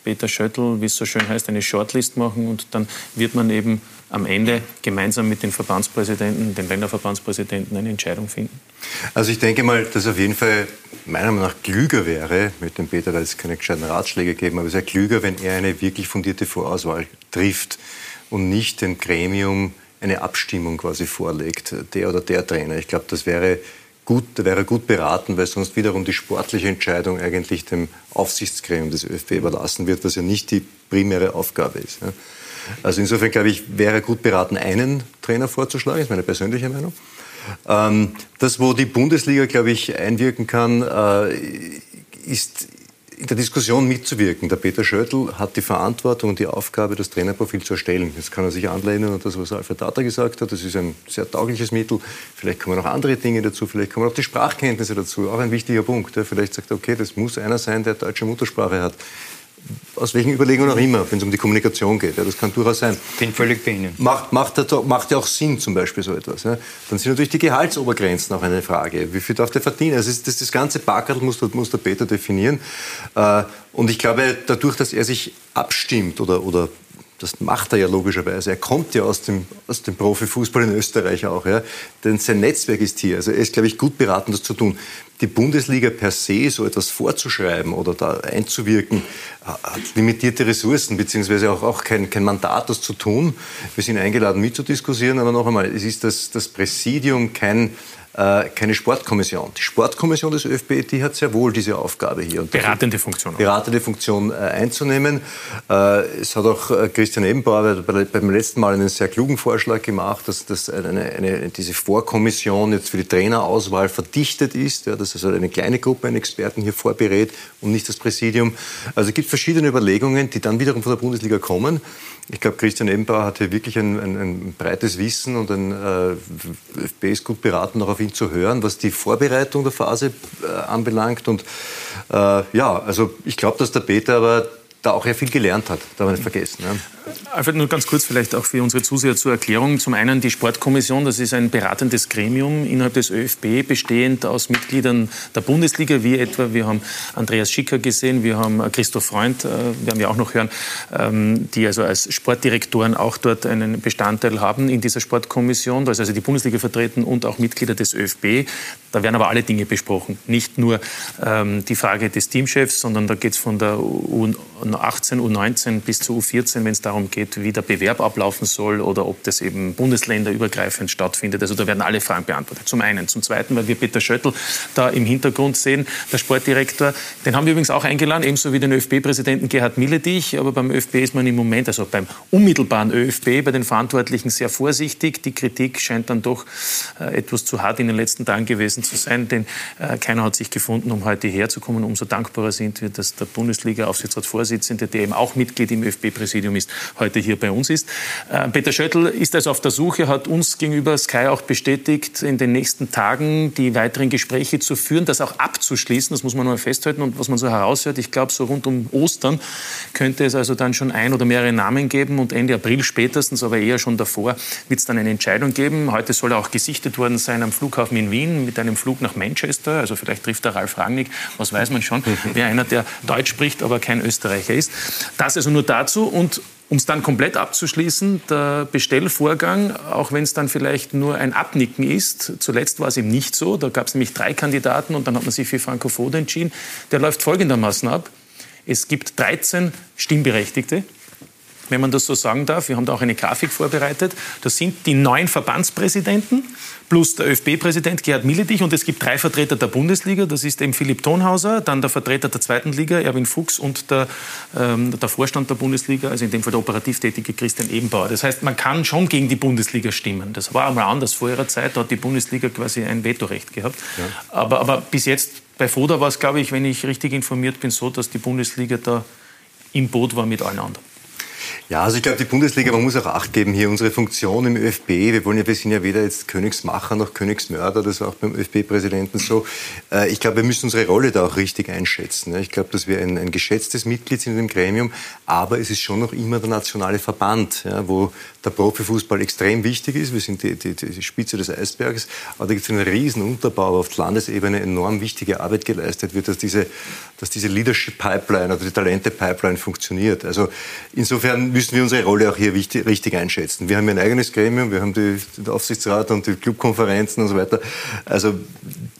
Peter Schöttl, wie es so schön heißt, eine Shortlist machen und dann wird man eben am Ende gemeinsam mit den Verbandspräsidenten, den Länderverbandspräsidenten eine Entscheidung finden? Also ich denke mal, dass auf jeden Fall meiner Meinung nach klüger wäre, mit dem Peter weil es keine gescheiten Ratschläge geben, aber es wäre klüger, wenn er eine wirklich fundierte Vorauswahl trifft und nicht dem Gremium eine Abstimmung quasi vorlegt, der oder der Trainer. Ich glaube, das wäre gut, wäre gut beraten, weil sonst wiederum die sportliche Entscheidung eigentlich dem Aufsichtsgremium des ÖFB überlassen wird, was ja nicht die primäre Aufgabe ist. Also insofern glaube ich, wäre gut beraten, einen Trainer vorzuschlagen, ist meine persönliche Meinung. Ähm, das, wo die Bundesliga, glaube ich, einwirken kann, äh, ist in der Diskussion mitzuwirken. Der Peter Schöttl hat die Verantwortung und die Aufgabe, das Trainerprofil zu erstellen. Jetzt kann er sich anlehnen an das, was Alfred Tata gesagt hat. Das ist ein sehr taugliches Mittel. Vielleicht kommen noch andere Dinge dazu. Vielleicht kommen auch die Sprachkenntnisse dazu. Auch ein wichtiger Punkt. Vielleicht sagt er, okay, das muss einer sein, der deutsche Muttersprache hat aus welchen Überlegungen auch immer, wenn es um die Kommunikation geht. Ja, das kann durchaus sein. Bin völlig bei Ihnen. Macht, macht, macht ja auch Sinn, zum Beispiel so etwas. Ja. Dann sind natürlich die Gehaltsobergrenzen auch eine Frage. Wie viel darf der verdienen? Also das, das ganze Backerl muss, muss der Peter definieren. Äh, und ich glaube, dadurch, dass er sich abstimmt oder, oder das macht er ja logischerweise. Er kommt ja aus dem, aus dem Profifußball in Österreich auch. Ja. Denn sein Netzwerk ist hier. Also er ist, glaube ich, gut beraten, das zu tun. Die Bundesliga per se so etwas vorzuschreiben oder da einzuwirken, hat limitierte Ressourcen, beziehungsweise auch, auch kein, kein Mandat, das zu tun. Wir sind eingeladen, mitzudiskutieren, aber noch einmal, es ist das, das Präsidium kein äh, keine Sportkommission. Die Sportkommission des ÖFB, die hat sehr wohl diese Aufgabe hier. Beratende Funktion. Beratende Funktion äh, einzunehmen. Äh, es hat auch äh, Christian Ebenbauer beim letzten Mal einen sehr klugen Vorschlag gemacht, dass, dass eine, eine, diese Vorkommission jetzt für die Trainerauswahl verdichtet ist, ja, dass also eine kleine Gruppe an Experten hier vorberät und nicht das Präsidium. Also es gibt verschiedene Überlegungen, die dann wiederum von der Bundesliga kommen. Ich glaube, Christian Ebenbauer hat hier wirklich ein, ein, ein breites Wissen und ein äh, ÖFB ist gut beraten, auch auf ihn zu hören, was die Vorbereitung der Phase äh, anbelangt. Und äh, ja, also ich glaube, dass der Peter aber da auch ja viel gelernt hat, darf man nicht vergessen. Ja. Alfred, nur ganz kurz vielleicht auch für unsere Zuseher zur Erklärung. Zum einen die Sportkommission, das ist ein beratendes Gremium innerhalb des ÖFB, bestehend aus Mitgliedern der Bundesliga, wie etwa, wir haben Andreas Schicker gesehen, wir haben Christoph Freund, äh, werden wir auch noch hören, ähm, die also als Sportdirektoren auch dort einen Bestandteil haben in dieser Sportkommission. Da ist also die Bundesliga vertreten und auch Mitglieder des ÖFB. Da werden aber alle Dinge besprochen. Nicht nur ähm, die Frage des Teamchefs, sondern da geht es von der U18, U19 bis zur U14, wenn es darum geht, wie der Bewerb ablaufen soll oder ob das eben bundesländerübergreifend stattfindet. Also da werden alle Fragen beantwortet. Zum einen. Zum zweiten, weil wir Peter Schöttl da im Hintergrund sehen, der Sportdirektor, den haben wir übrigens auch eingeladen, ebenso wie den ÖFB-Präsidenten Gerhard Milledich. Aber beim ÖFB ist man im Moment, also beim unmittelbaren ÖFB, bei den Verantwortlichen sehr vorsichtig. Die Kritik scheint dann doch äh, etwas zu hart in den letzten Tagen gewesen zu sein, denn äh, keiner hat sich gefunden, um heute herzukommen. Umso dankbarer sind wir, dass der Bundesliga-Aufsichtsratsvorsitzende, der eben auch Mitglied im ÖFB-Präsidium ist, heute hier bei uns ist. Äh, Peter Schöttl ist also auf der Suche, hat uns gegenüber Sky auch bestätigt, in den nächsten Tagen die weiteren Gespräche zu führen, das auch abzuschließen. Das muss man mal festhalten. Und was man so heraushört, ich glaube, so rund um Ostern könnte es also dann schon ein oder mehrere Namen geben und Ende April spätestens, aber eher schon davor, wird es dann eine Entscheidung geben. Heute soll er auch gesichtet worden sein am Flughafen in Wien mit einem Flug nach Manchester. Also vielleicht trifft er Ralf Rangnick, was weiß man schon. Wer einer, der Deutsch spricht, aber kein Österreicher ist. Das also nur dazu. Und um es dann komplett abzuschließen, der Bestellvorgang, auch wenn es dann vielleicht nur ein Abnicken ist, zuletzt war es eben nicht so, da gab es nämlich drei Kandidaten und dann hat man sich für Franco Foda entschieden, der läuft folgendermaßen ab. Es gibt 13 Stimmberechtigte, wenn man das so sagen darf. Wir haben da auch eine Grafik vorbereitet. Das sind die neun Verbandspräsidenten plus der ÖFB-Präsident Gerhard Milledich und es gibt drei Vertreter der Bundesliga. Das ist eben Philipp Tonhauser, dann der Vertreter der zweiten Liga, Erwin Fuchs und der, ähm, der Vorstand der Bundesliga, also in dem Fall der operativ tätige Christian Ebenbauer. Das heißt, man kann schon gegen die Bundesliga stimmen. Das war einmal anders vor ihrer Zeit, da hat die Bundesliga quasi ein Vetorecht gehabt. Ja. Aber, aber bis jetzt bei FODA war es, glaube ich, wenn ich richtig informiert bin, so, dass die Bundesliga da im Boot war mit allen anderen. Ja, also ich glaube, die Bundesliga, man muss auch Acht geben hier. Unsere Funktion im ÖFB, wir wollen ja, wir sind ja weder jetzt Königsmacher noch Königsmörder, das war auch beim ÖFB-Präsidenten so. Äh, ich glaube, wir müssen unsere Rolle da auch richtig einschätzen. Ich glaube, dass wir ein, ein geschätztes Mitglied sind in dem Gremium, aber es ist schon noch immer der nationale Verband, ja, wo der Profifußball extrem wichtig ist. Wir sind die, die, die Spitze des Eisbergs, aber da gibt es einen riesen Unterbau, auf Landesebene enorm wichtige Arbeit geleistet wird, dass diese, dass diese Leadership-Pipeline oder die Talente-Pipeline funktioniert. Also insofern müssen wir unsere Rolle auch hier wichtig, richtig einschätzen. Wir haben ein eigenes Gremium, wir haben die, den Aufsichtsrat und die Clubkonferenzen und so weiter. Also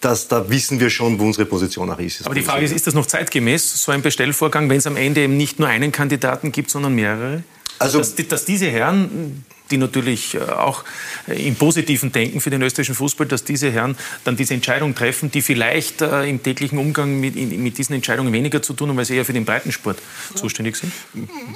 das, da wissen wir schon, wo unsere Position auch ist. Aber die Frage ist, ist das noch zeitgemäß, so ein Bestellvorgang, wenn es am Ende eben nicht nur einen Kandidaten gibt, sondern mehrere? Also, dass, dass diese Herren die natürlich äh, auch äh, im positiven Denken für den österreichischen Fußball, dass diese Herren dann diese Entscheidung treffen, die vielleicht äh, im täglichen Umgang mit, mit diesen Entscheidungen weniger zu tun haben, weil sie eher für den Breitensport zuständig sind?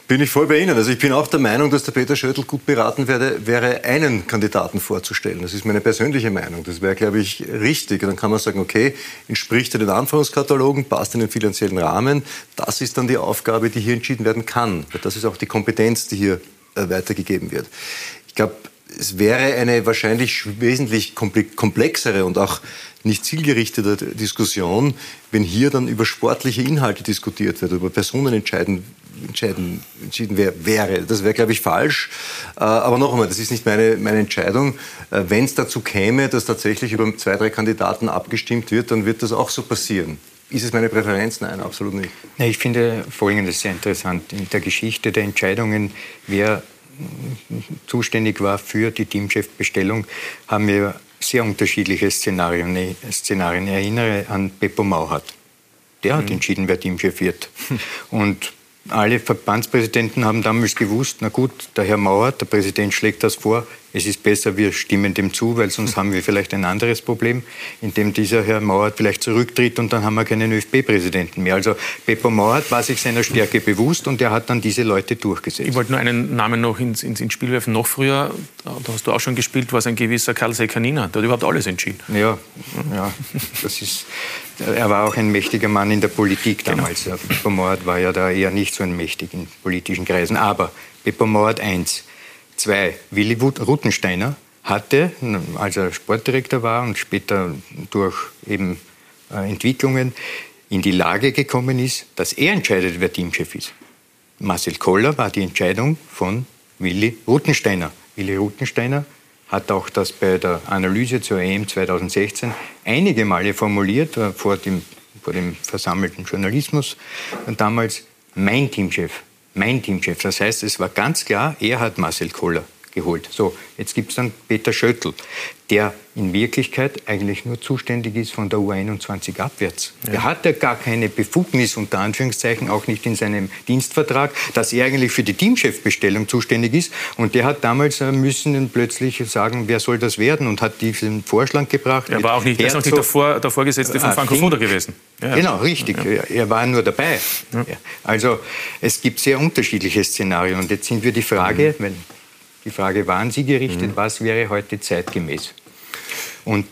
Bin ich voll bei Ihnen. Also ich bin auch der Meinung, dass der Peter Schöttl gut beraten werde, wäre, einen Kandidaten vorzustellen. Das ist meine persönliche Meinung. Das wäre, glaube ich, richtig. dann kann man sagen, okay, entspricht er den Anforderungskatalogen, passt in den finanziellen Rahmen. Das ist dann die Aufgabe, die hier entschieden werden kann. Das ist auch die Kompetenz, die hier weitergegeben wird. Ich glaube, es wäre eine wahrscheinlich wesentlich komplexere und auch nicht zielgerichtete Diskussion, wenn hier dann über sportliche Inhalte diskutiert wird, über Personen entscheiden, entscheiden, entschieden wäre. Das wäre, glaube ich, falsch. Äh, aber noch einmal, das ist nicht meine, meine Entscheidung. Äh, wenn es dazu käme, dass tatsächlich über zwei, drei Kandidaten abgestimmt wird, dann wird das auch so passieren. Ist es meine Präferenz? Nein, absolut nicht. Ich finde Folgendes sehr interessant. In der Geschichte der Entscheidungen, wer zuständig war für die Teamchefbestellung, haben wir sehr unterschiedliche Szenarien. Szenarien. Ich erinnere an Beppo Mauhat. Der hat mhm. entschieden, wer Teamchef wird. Und alle Verbandspräsidenten haben damals gewusst, na gut, der Herr Mauer, der Präsident schlägt das vor, es ist besser, wir stimmen dem zu, weil sonst haben wir vielleicht ein anderes Problem, indem dieser Herr Mauert vielleicht zurücktritt und dann haben wir keinen ÖFB-Präsidenten mehr. Also Beppo Mauert war sich seiner Stärke bewusst und er hat dann diese Leute durchgesetzt. Ich wollte nur einen Namen noch ins, ins, ins Spiel werfen. Noch früher, da hast du auch schon gespielt, war es ein gewisser Karl Sekanina. Der hat überhaupt alles entschieden. Ja, ja das ist, er war auch ein mächtiger Mann in der Politik genau. damals. Genau. Mauert war ja da eher nicht so ein mächtig in politischen Kreisen. Aber Beppo Mauert eins Zwei, Willi Ruttensteiner hatte, als er Sportdirektor war und später durch eben äh, Entwicklungen in die Lage gekommen ist, dass er entscheidet, wer Teamchef ist. Marcel Koller war die Entscheidung von Willi Ruttensteiner. Willi Ruttensteiner hat auch das bei der Analyse zur EM 2016 einige Male formuliert äh, vor dem, vor dem versammelten Journalismus und damals mein Teamchef mein Teamchef. Das heißt, es war ganz klar, er hat Marcel Koller geholt. So, jetzt gibt es dann Peter Schöttl, der in Wirklichkeit eigentlich nur zuständig ist von der U21 abwärts. Ja. Er hat ja gar keine Befugnis, unter Anführungszeichen, auch nicht in seinem Dienstvertrag, dass er eigentlich für die Teamchefbestellung zuständig ist. Und der hat damals äh, müssen plötzlich sagen, wer soll das werden und hat diesen Vorschlag gebracht. Er war auch nicht, Herzog, nicht der, Vor, der Vorgesetzte von Franco Foda gewesen. Ja. Genau, richtig. Ja. Er war nur dabei. Also es gibt sehr unterschiedliche Szenarien. Und jetzt sind wir die Frage, mhm. wenn die Frage war an Sie gerichtet, mhm. was wäre heute zeitgemäß? Und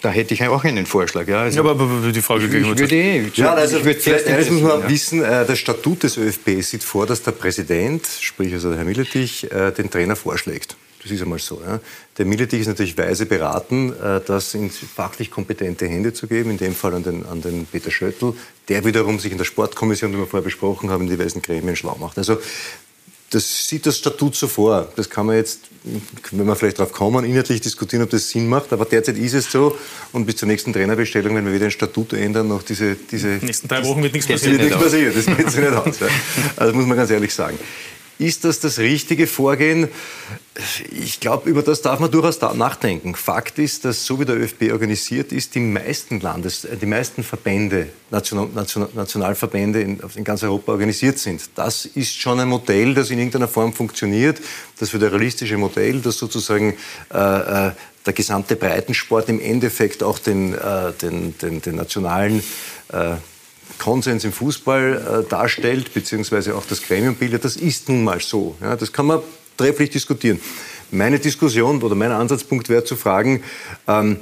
da hätte ich auch einen Vorschlag. Ja, also, ja aber die Frage ich, ich würde eh, Ja, also ich würde vielleicht eines muss man ja. wissen, äh, das Statut des ÖFB sieht vor, dass der Präsident, sprich also der Herr Milletich, äh, den Trainer vorschlägt. Das ist einmal so. Ja. Der Milletich ist natürlich weise beraten, äh, das in fachlich kompetente Hände zu geben, in dem Fall an den, an den Peter Schöttl, der wiederum sich in der Sportkommission, die wir vorher besprochen haben, in diversen Gremien schlau macht. Also das sieht das Statut so vor. Das kann man jetzt, wenn wir vielleicht darauf kommen, inhaltlich diskutieren, ob das Sinn macht. Aber derzeit ist es so. Und bis zur nächsten Trainerbestellung, wenn wir wieder ein Statut ändern, noch diese... diese die nächsten drei Wochen wird nichts passieren. Wird nichts passieren. Das geht sich nicht aus. Ja. Also das muss man ganz ehrlich sagen. Ist das das richtige Vorgehen? Ich glaube, über das darf man durchaus nachdenken. Fakt ist, dass so wie der ÖFB organisiert ist, die meisten Landes, die meisten Verbände, National, National, Nationalverbände in, in, ganz Europa organisiert sind. Das ist schon ein Modell, das in irgendeiner Form funktioniert. Das föderalistische Modell, das sozusagen äh, äh, der gesamte Breitensport im Endeffekt auch den, äh, den, den, den nationalen äh, Konsens im Fußball äh, darstellt, beziehungsweise auch das Gremium bildet, das ist nun mal so. Ja, das kann man trefflich diskutieren. Meine Diskussion oder mein Ansatzpunkt wäre zu fragen, ähm,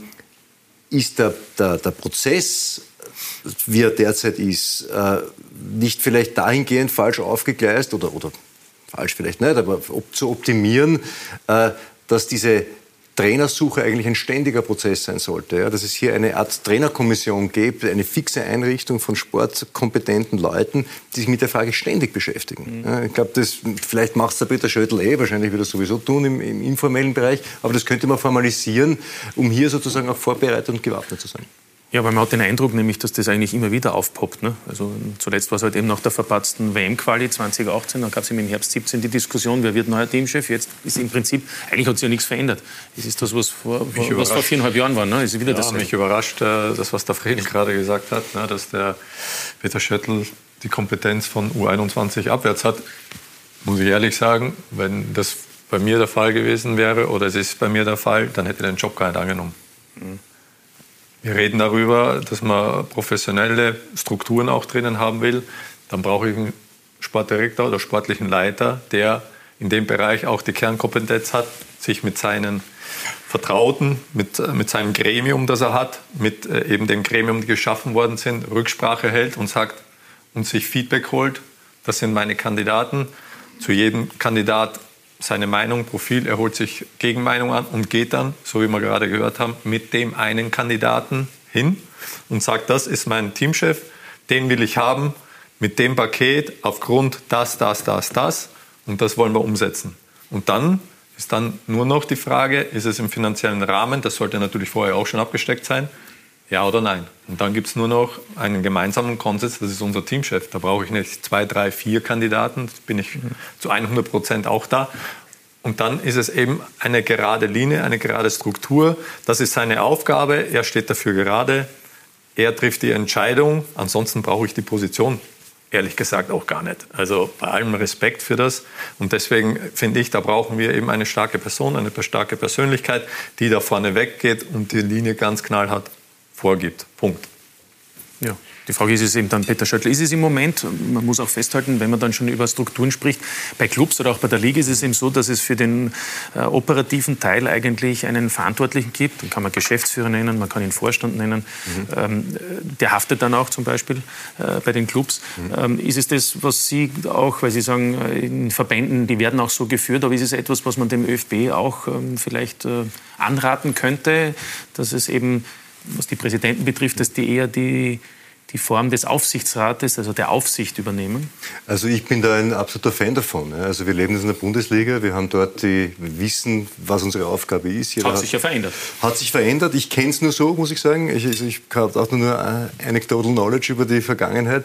ist der, der, der, Prozess, wie er derzeit ist, äh, nicht vielleicht dahingehend falsch aufgegleist oder, oder falsch vielleicht nicht, aber zu optimieren, äh, dass diese Trainersuche eigentlich ein ständiger Prozess sein sollte. Ja, dass es hier eine Art Trainerkommission gibt, eine fixe Einrichtung von sportkompetenten Leuten, die sich mit der Frage ständig beschäftigen. Mhm. Ja, ich glaube, das vielleicht macht es der Peter Schöttl eh, wahrscheinlich wird er sowieso tun im, im informellen Bereich, aber das könnte man formalisieren, um hier sozusagen auch vorbereitet und gewappnet zu sein. Ja, weil man hat den Eindruck nämlich, dass das eigentlich immer wieder aufpoppt. Ne? Also zuletzt war es halt eben nach der verpatzten WM-Quali 2018, dann gab es im Herbst 17 die Diskussion, wer wird neuer Teamchef. Jetzt ist im Prinzip, eigentlich hat sich ja nichts verändert. Es ist das, was vor, was vor viereinhalb Jahren war. Ne? Ist wieder ja, das mich überrascht, äh, das, was der Fredel gerade gesagt hat, ne? dass der Peter Schöttl die Kompetenz von U21 abwärts hat. Muss ich ehrlich sagen, wenn das bei mir der Fall gewesen wäre oder es ist bei mir der Fall, dann hätte er den Job gar nicht angenommen. Mhm. Wir reden darüber, dass man professionelle Strukturen auch drinnen haben will. Dann brauche ich einen Sportdirektor oder sportlichen Leiter, der in dem Bereich auch die Kernkompetenz hat, sich mit seinen Vertrauten, mit, äh, mit seinem Gremium, das er hat, mit äh, eben dem Gremium, die geschaffen worden sind, Rücksprache hält und sagt und sich Feedback holt. Das sind meine Kandidaten. Zu jedem Kandidat seine Meinung, Profil, er holt sich Gegenmeinung an und geht dann, so wie wir gerade gehört haben, mit dem einen Kandidaten hin und sagt, das ist mein Teamchef, den will ich haben, mit dem Paket aufgrund das, das, das, das und das wollen wir umsetzen. Und dann ist dann nur noch die Frage, ist es im finanziellen Rahmen, das sollte natürlich vorher auch schon abgesteckt sein, ja oder nein. Und dann gibt es nur noch einen gemeinsamen Konsens, das ist unser Teamchef. Da brauche ich nicht zwei, drei, vier Kandidaten, da bin ich zu 100 Prozent auch da. Und dann ist es eben eine gerade Linie, eine gerade Struktur. Das ist seine Aufgabe. Er steht dafür gerade. Er trifft die Entscheidung. Ansonsten brauche ich die Position ehrlich gesagt auch gar nicht. Also bei allem Respekt für das. Und deswegen finde ich, da brauchen wir eben eine starke Person, eine starke Persönlichkeit, die da vorne weggeht und die Linie ganz knallhart vorgibt. Punkt. Ja. Die Frage ist es eben dann, Peter Schöttl, ist es im Moment, man muss auch festhalten, wenn man dann schon über Strukturen spricht, bei Clubs oder auch bei der Liga ist es eben so, dass es für den äh, operativen Teil eigentlich einen Verantwortlichen gibt, den kann man Geschäftsführer nennen, man kann ihn Vorstand nennen, mhm. ähm, der haftet dann auch zum Beispiel äh, bei den Clubs. Mhm. Ähm, ist es das, was Sie auch, weil Sie sagen, äh, in Verbänden, die werden auch so geführt, aber ist es etwas, was man dem ÖFB auch ähm, vielleicht äh, anraten könnte, dass es eben was die Präsidenten betrifft, dass die eher die die Form des Aufsichtsrates, also der Aufsicht übernehmen? Also ich bin da ein absoluter Fan davon. Also wir leben jetzt in der Bundesliga, wir haben dort die wissen, was unsere Aufgabe ist. Jeder hat sich ja verändert. Hat sich verändert. Ich kenne es nur so, muss ich sagen. Ich, also ich habe auch nur anecdotal knowledge über die Vergangenheit.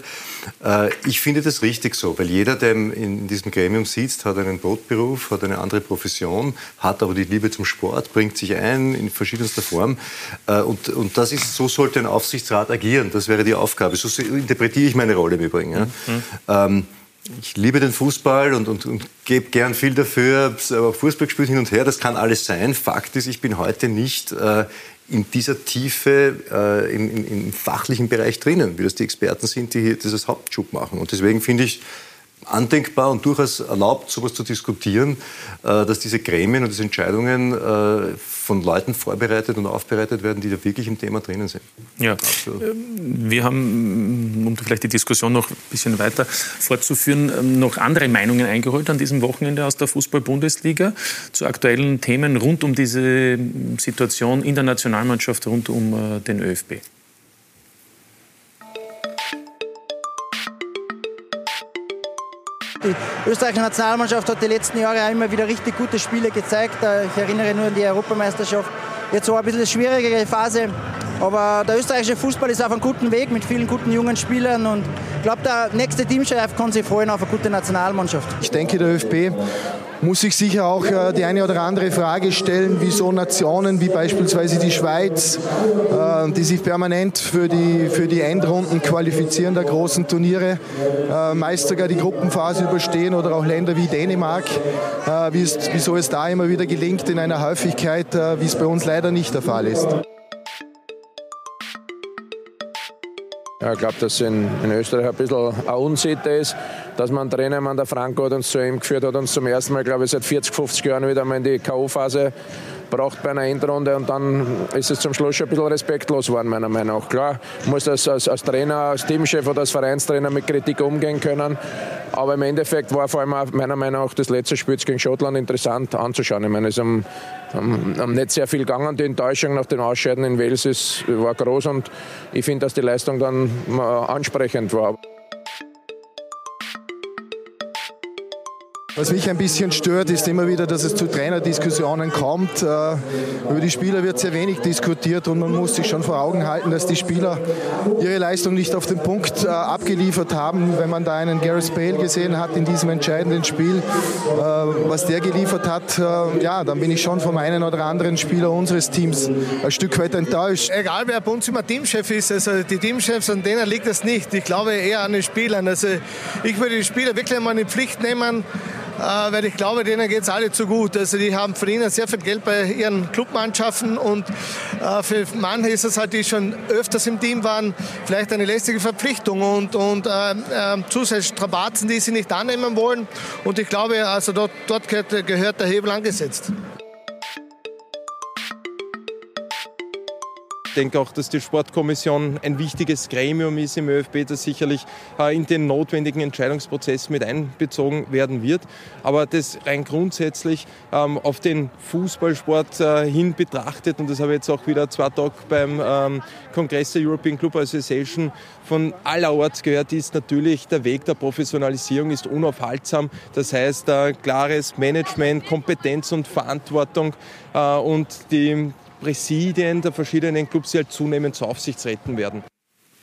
Äh, ich finde das richtig so, weil jeder, der in diesem Gremium sitzt, hat einen Brotberuf, hat eine andere Profession, hat aber die Liebe zum Sport, bringt sich ein in verschiedenster Form. Äh, und, und das ist, so sollte ein Aufsichtsrat agieren. Das wäre die Aufgabe Aufgabe. So interpretiere ich meine Rolle im Übrigen. Mhm. Ähm, ich liebe den Fußball und, und, und gebe gern viel dafür, aber Fußball gespielt hin und her, das kann alles sein. Fakt ist, ich bin heute nicht äh, in dieser Tiefe äh, im, im, im, fachlichen Bereich drinnen, wie das die Experten sind, die hier dieses Hauptjob machen. Und deswegen finde ich andenkbar und durchaus erlaubt, sowas zu diskutieren, äh, dass diese Gremien und diese Entscheidungen äh, von Leuten vorbereitet und aufbereitet werden, die da wirklich im Thema drinnen sind. Ja, Absolut. Ähm, wir haben, um vielleicht die Diskussion noch ein bisschen weiter fortzuführen, ähm, noch andere Meinungen eingeholt an diesem Wochenende aus der Fußball-Bundesliga zu aktuellen Themen rund um diese Situation in der Nationalmannschaft, rund um äh, den ÖFB. Die österreichische Nationalmannschaft hat die letzten Jahre auch immer wieder richtig gute Spiele gezeigt. Äh, ich erinnere nur an die Europameisterschaft. Jetzt war ein bisschen eine schwierigere Phase, aber der österreichische Fußball ist auf einem guten Weg mit vielen guten jungen Spielern und ich glaube, der nächste Teamchef kann sich freuen auf eine gute Nationalmannschaft. Ich denke, der ÖFB muss sich sicher auch äh, die eine oder andere Frage stellen, wieso Nationen wie beispielsweise die Schweiz, äh, die sich permanent für die, für die Endrunden qualifizieren der großen Turniere, äh, meist sogar die Gruppenphase überstehen oder auch Länder wie Dänemark, wieso es da immer wieder gelingt in einer Häufigkeit, wie es bei uns leider nicht der Fall ist. Ja, ich glaube, dass in, in Österreich ein bisschen eine Unsitte ist, dass man Trainer, der Franco hat uns zu ihm geführt, hat uns zum ersten Mal, glaube ich, seit 40, 50 Jahren wieder mal in die K.O.-Phase braucht bei einer Endrunde und dann ist es zum Schluss schon ein bisschen respektlos geworden, meiner Meinung nach. Klar, muss als, als, als Trainer, als Teamchef oder als Vereinstrainer mit Kritik umgehen können, aber im Endeffekt war vor allem meiner Meinung nach das letzte Spiel gegen Schottland interessant anzuschauen. Ich meine, es haben, haben, haben nicht sehr viel gegangen. Die Enttäuschung nach den Ausscheiden in Wales ist, war groß und ich finde, dass die Leistung dann ansprechend war. Was mich ein bisschen stört, ist immer wieder, dass es zu Trainerdiskussionen kommt. Äh, über die Spieler wird sehr wenig diskutiert und man muss sich schon vor Augen halten, dass die Spieler ihre Leistung nicht auf den Punkt äh, abgeliefert haben. Wenn man da einen Gareth Bale gesehen hat in diesem entscheidenden Spiel, äh, was der geliefert hat, ja, dann bin ich schon vom einen oder anderen Spieler unseres Teams ein Stück weit enttäuscht. Egal wer bei uns immer Teamchef ist, also die Teamchefs, an denen liegt das nicht. Ich glaube eher an den Spielern. Also ich würde die Spieler wirklich mal in Pflicht nehmen, weil ich glaube, denen geht es alle zu gut. Also die haben verdienen sehr viel Geld bei ihren Clubmannschaften und äh, für manche ist es halt, die schon öfters im Team waren, vielleicht eine lästige Verpflichtung und, und äh, äh, zusätzlich Strapazen, die sie nicht annehmen wollen. Und ich glaube, also dort, dort gehört, gehört der Hebel angesetzt. Denke auch, dass die Sportkommission ein wichtiges Gremium ist im ÖFB, das sicherlich äh, in den notwendigen Entscheidungsprozess mit einbezogen werden wird. Aber das rein grundsätzlich ähm, auf den Fußballsport äh, hin betrachtet, und das habe ich jetzt auch wieder zwei Tage beim ähm, Kongress der European Club Association von allerorts gehört, ist natürlich der Weg der Professionalisierung ist unaufhaltsam. Das heißt, äh, klares Management, Kompetenz und Verantwortung und die Präsidien der verschiedenen Clubs, halt zunehmend zu Aufsichtsräten werden.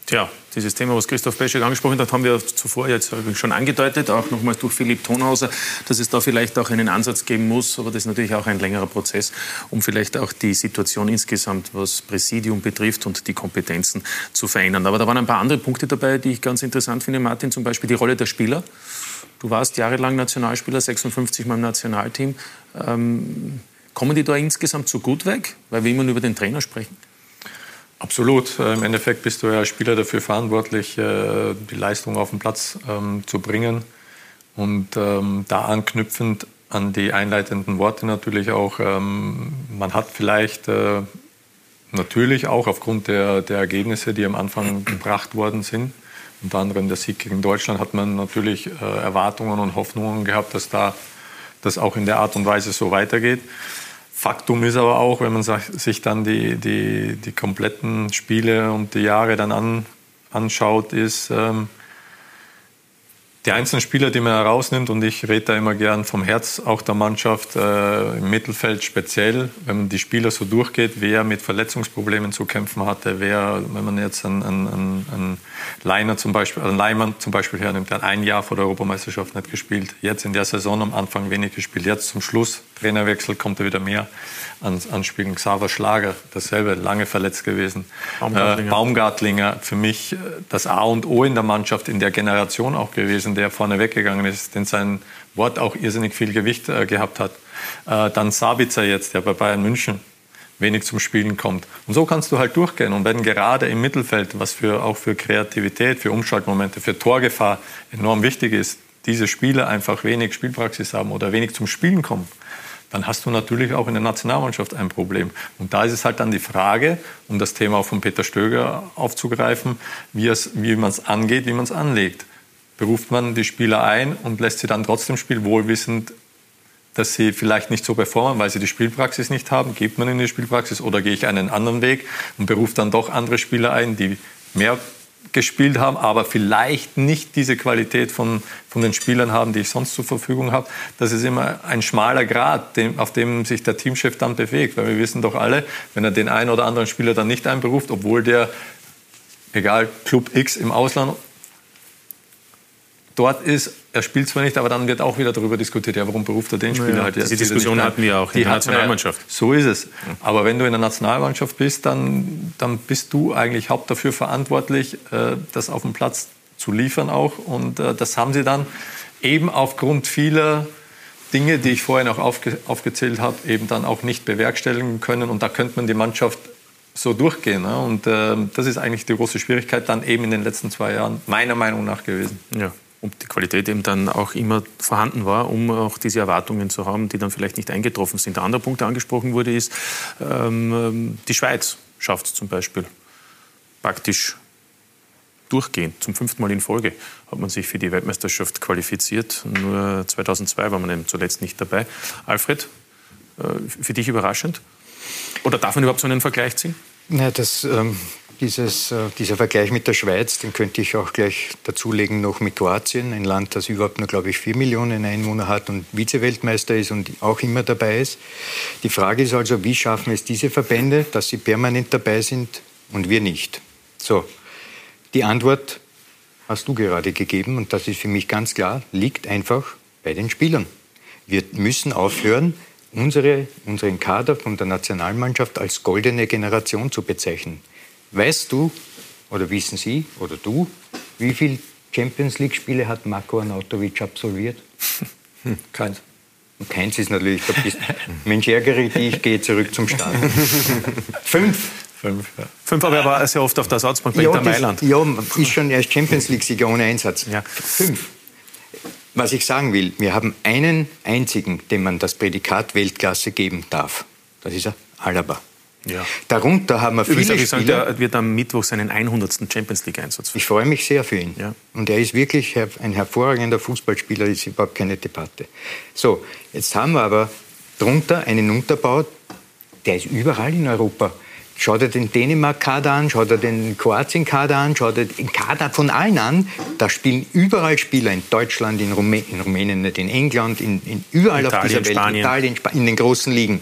Tja, dieses Thema, was Christoph Peschek angesprochen hat, haben wir zuvor jetzt schon angedeutet, auch nochmals durch Philipp Tonhauser, dass es da vielleicht auch einen Ansatz geben muss. Aber das ist natürlich auch ein längerer Prozess, um vielleicht auch die Situation insgesamt, was Präsidium betrifft und die Kompetenzen zu verändern. Aber da waren ein paar andere Punkte dabei, die ich ganz interessant finde, Martin. Zum Beispiel die Rolle der Spieler. Du warst jahrelang Nationalspieler, 56 Mal im Nationalteam. Ähm, Kommen die da insgesamt so gut weg, weil wir immer nur über den Trainer sprechen? Absolut. Äh, Im Endeffekt bist du ja als Spieler dafür verantwortlich, äh, die Leistung auf den Platz ähm, zu bringen. Und ähm, da anknüpfend an die einleitenden Worte natürlich auch, ähm, man hat vielleicht äh, natürlich auch aufgrund der, der Ergebnisse, die am Anfang gebracht worden sind, unter anderem der Sieg gegen Deutschland, hat man natürlich Erwartungen und Hoffnungen gehabt, dass da das auch in der Art und Weise so weitergeht. Faktum ist aber auch, wenn man sich dann die, die, die kompletten Spiele und die Jahre dann an, anschaut, ist, ähm, die einzelnen Spieler, die man herausnimmt, und ich rede da immer gern vom Herz auch der Mannschaft, äh, im Mittelfeld speziell, wenn man die Spieler so durchgeht, wer mit Verletzungsproblemen zu kämpfen hatte, wer, wenn man jetzt einen, einen, einen zum Beispiel, einen Leimann zum Beispiel hernimmt, der ein Jahr vor der Europameisterschaft nicht gespielt, jetzt in der Saison am Anfang wenig gespielt, jetzt zum Schluss, Trainerwechsel, kommt er wieder mehr ans, ans Spielen. Xaver Schlager, dasselbe, lange verletzt gewesen. Baumgartlinger. Äh, Baumgartlinger, für mich äh, das A und O in der Mannschaft, in der Generation auch gewesen, der vorne weggegangen ist, denn sein Wort auch irrsinnig viel Gewicht äh, gehabt hat. Äh, dann Sabitzer jetzt, der bei Bayern München wenig zum Spielen kommt. Und so kannst du halt durchgehen. Und wenn gerade im Mittelfeld, was für, auch für Kreativität, für Umschaltmomente, für Torgefahr enorm wichtig ist, diese Spieler einfach wenig Spielpraxis haben oder wenig zum Spielen kommen, dann hast du natürlich auch in der Nationalmannschaft ein Problem. Und da ist es halt dann die Frage, um das Thema auch von Peter Stöger aufzugreifen, wie, es, wie man es angeht, wie man es anlegt. Beruft man die Spieler ein und lässt sie dann trotzdem spielen, wohlwissend, dass sie vielleicht nicht so performen, weil sie die Spielpraxis nicht haben, geht man in die Spielpraxis oder gehe ich einen anderen Weg und beruft dann doch andere Spieler ein, die mehr gespielt haben, aber vielleicht nicht diese Qualität von, von den Spielern haben, die ich sonst zur Verfügung habe. Das ist immer ein schmaler Grad, dem, auf dem sich der Teamchef dann bewegt. Weil wir wissen doch alle, wenn er den einen oder anderen Spieler dann nicht einberuft, obwohl der, egal, Club X im Ausland dort ist, er spielt zwar nicht, aber dann wird auch wieder darüber diskutiert, ja, warum beruft er den Spieler Ja, halt jetzt? diese Diskussion hatten wir auch in Die der Nationalmannschaft. So ist es. Aber wenn du in der Nationalmannschaft bist, dann, dann bist du eigentlich haupt dafür verantwortlich, äh, das auf dem Platz zu liefern auch. Und äh, das haben sie dann eben aufgrund vieler Dinge, die ich vorhin auch aufge aufgezählt habe, eben dann auch nicht bewerkstelligen können. Und da könnte man die Mannschaft so durchgehen. Ne? Und äh, das ist eigentlich die große Schwierigkeit dann eben in den letzten zwei Jahren meiner Meinung nach gewesen. Ja, und die Qualität eben dann auch immer vorhanden war, um auch diese Erwartungen zu haben, die dann vielleicht nicht eingetroffen sind. Der andere Punkt, der angesprochen wurde, ist, ähm, ähm, die Schweiz schafft es zum Beispiel praktisch durchgehend. Zum fünften Mal in Folge hat man sich für die Weltmeisterschaft qualifiziert. Nur 2002 war man eben zuletzt nicht dabei. Alfred, äh, für dich überraschend? Oder darf man überhaupt so einen Vergleich ziehen? Na, das, ähm, dieses, äh, dieser Vergleich mit der Schweiz, den könnte ich auch gleich dazulegen noch mit Kroatien, ein Land, das überhaupt nur, glaube ich, vier Millionen Einwohner hat und Vize-Weltmeister ist und auch immer dabei ist. Die Frage ist also, wie schaffen es diese Verbände, dass sie permanent dabei sind und wir nicht? So, die Antwort hast du gerade gegeben und das ist für mich ganz klar, liegt einfach bei den Spielern. Wir müssen aufhören, unsere, unseren Kader von der Nationalmannschaft als goldene Generation zu bezeichnen. Weißt du oder wissen Sie oder du, wie viele Champions League-Spiele hat Marko Arnautovic absolviert? Hm, keins. Und keins ist natürlich, bist, Mensch, ärgere dich, ich gehe zurück zum Start. Fünf. Fünf, ja. Fünf, aber er war sehr oft auf der Ersatzbank bei Ja, Inter das- Mailand. Ja, ist schon erst Champions League-Sieger ohne Einsatz. Fünf. Was ich sagen will, wir haben einen einzigen, dem man das Prädikat Weltklasse geben darf. Das ist er, Alaba. Ja. Darunter haben wir Übrigens viele gesagt, Spieler. er wird am Mittwoch seinen 100. Champions League-Einsatz Ich freue mich sehr für ihn. Ja. Und er ist wirklich ein hervorragender Fußballspieler, ist überhaupt keine Debatte. So, jetzt haben wir aber drunter einen Unterbau, der ist überall in Europa. Schau dir den Dänemark-Kader an, schau dir den Kroatien-Kader an, schau dir den Kader von allen an. Da spielen überall Spieler in Deutschland, in, Rumä in Rumänien, nicht in England, in, in überall auf Italien, dieser Welt, Spanien. Italien, Spa in den großen Ligen.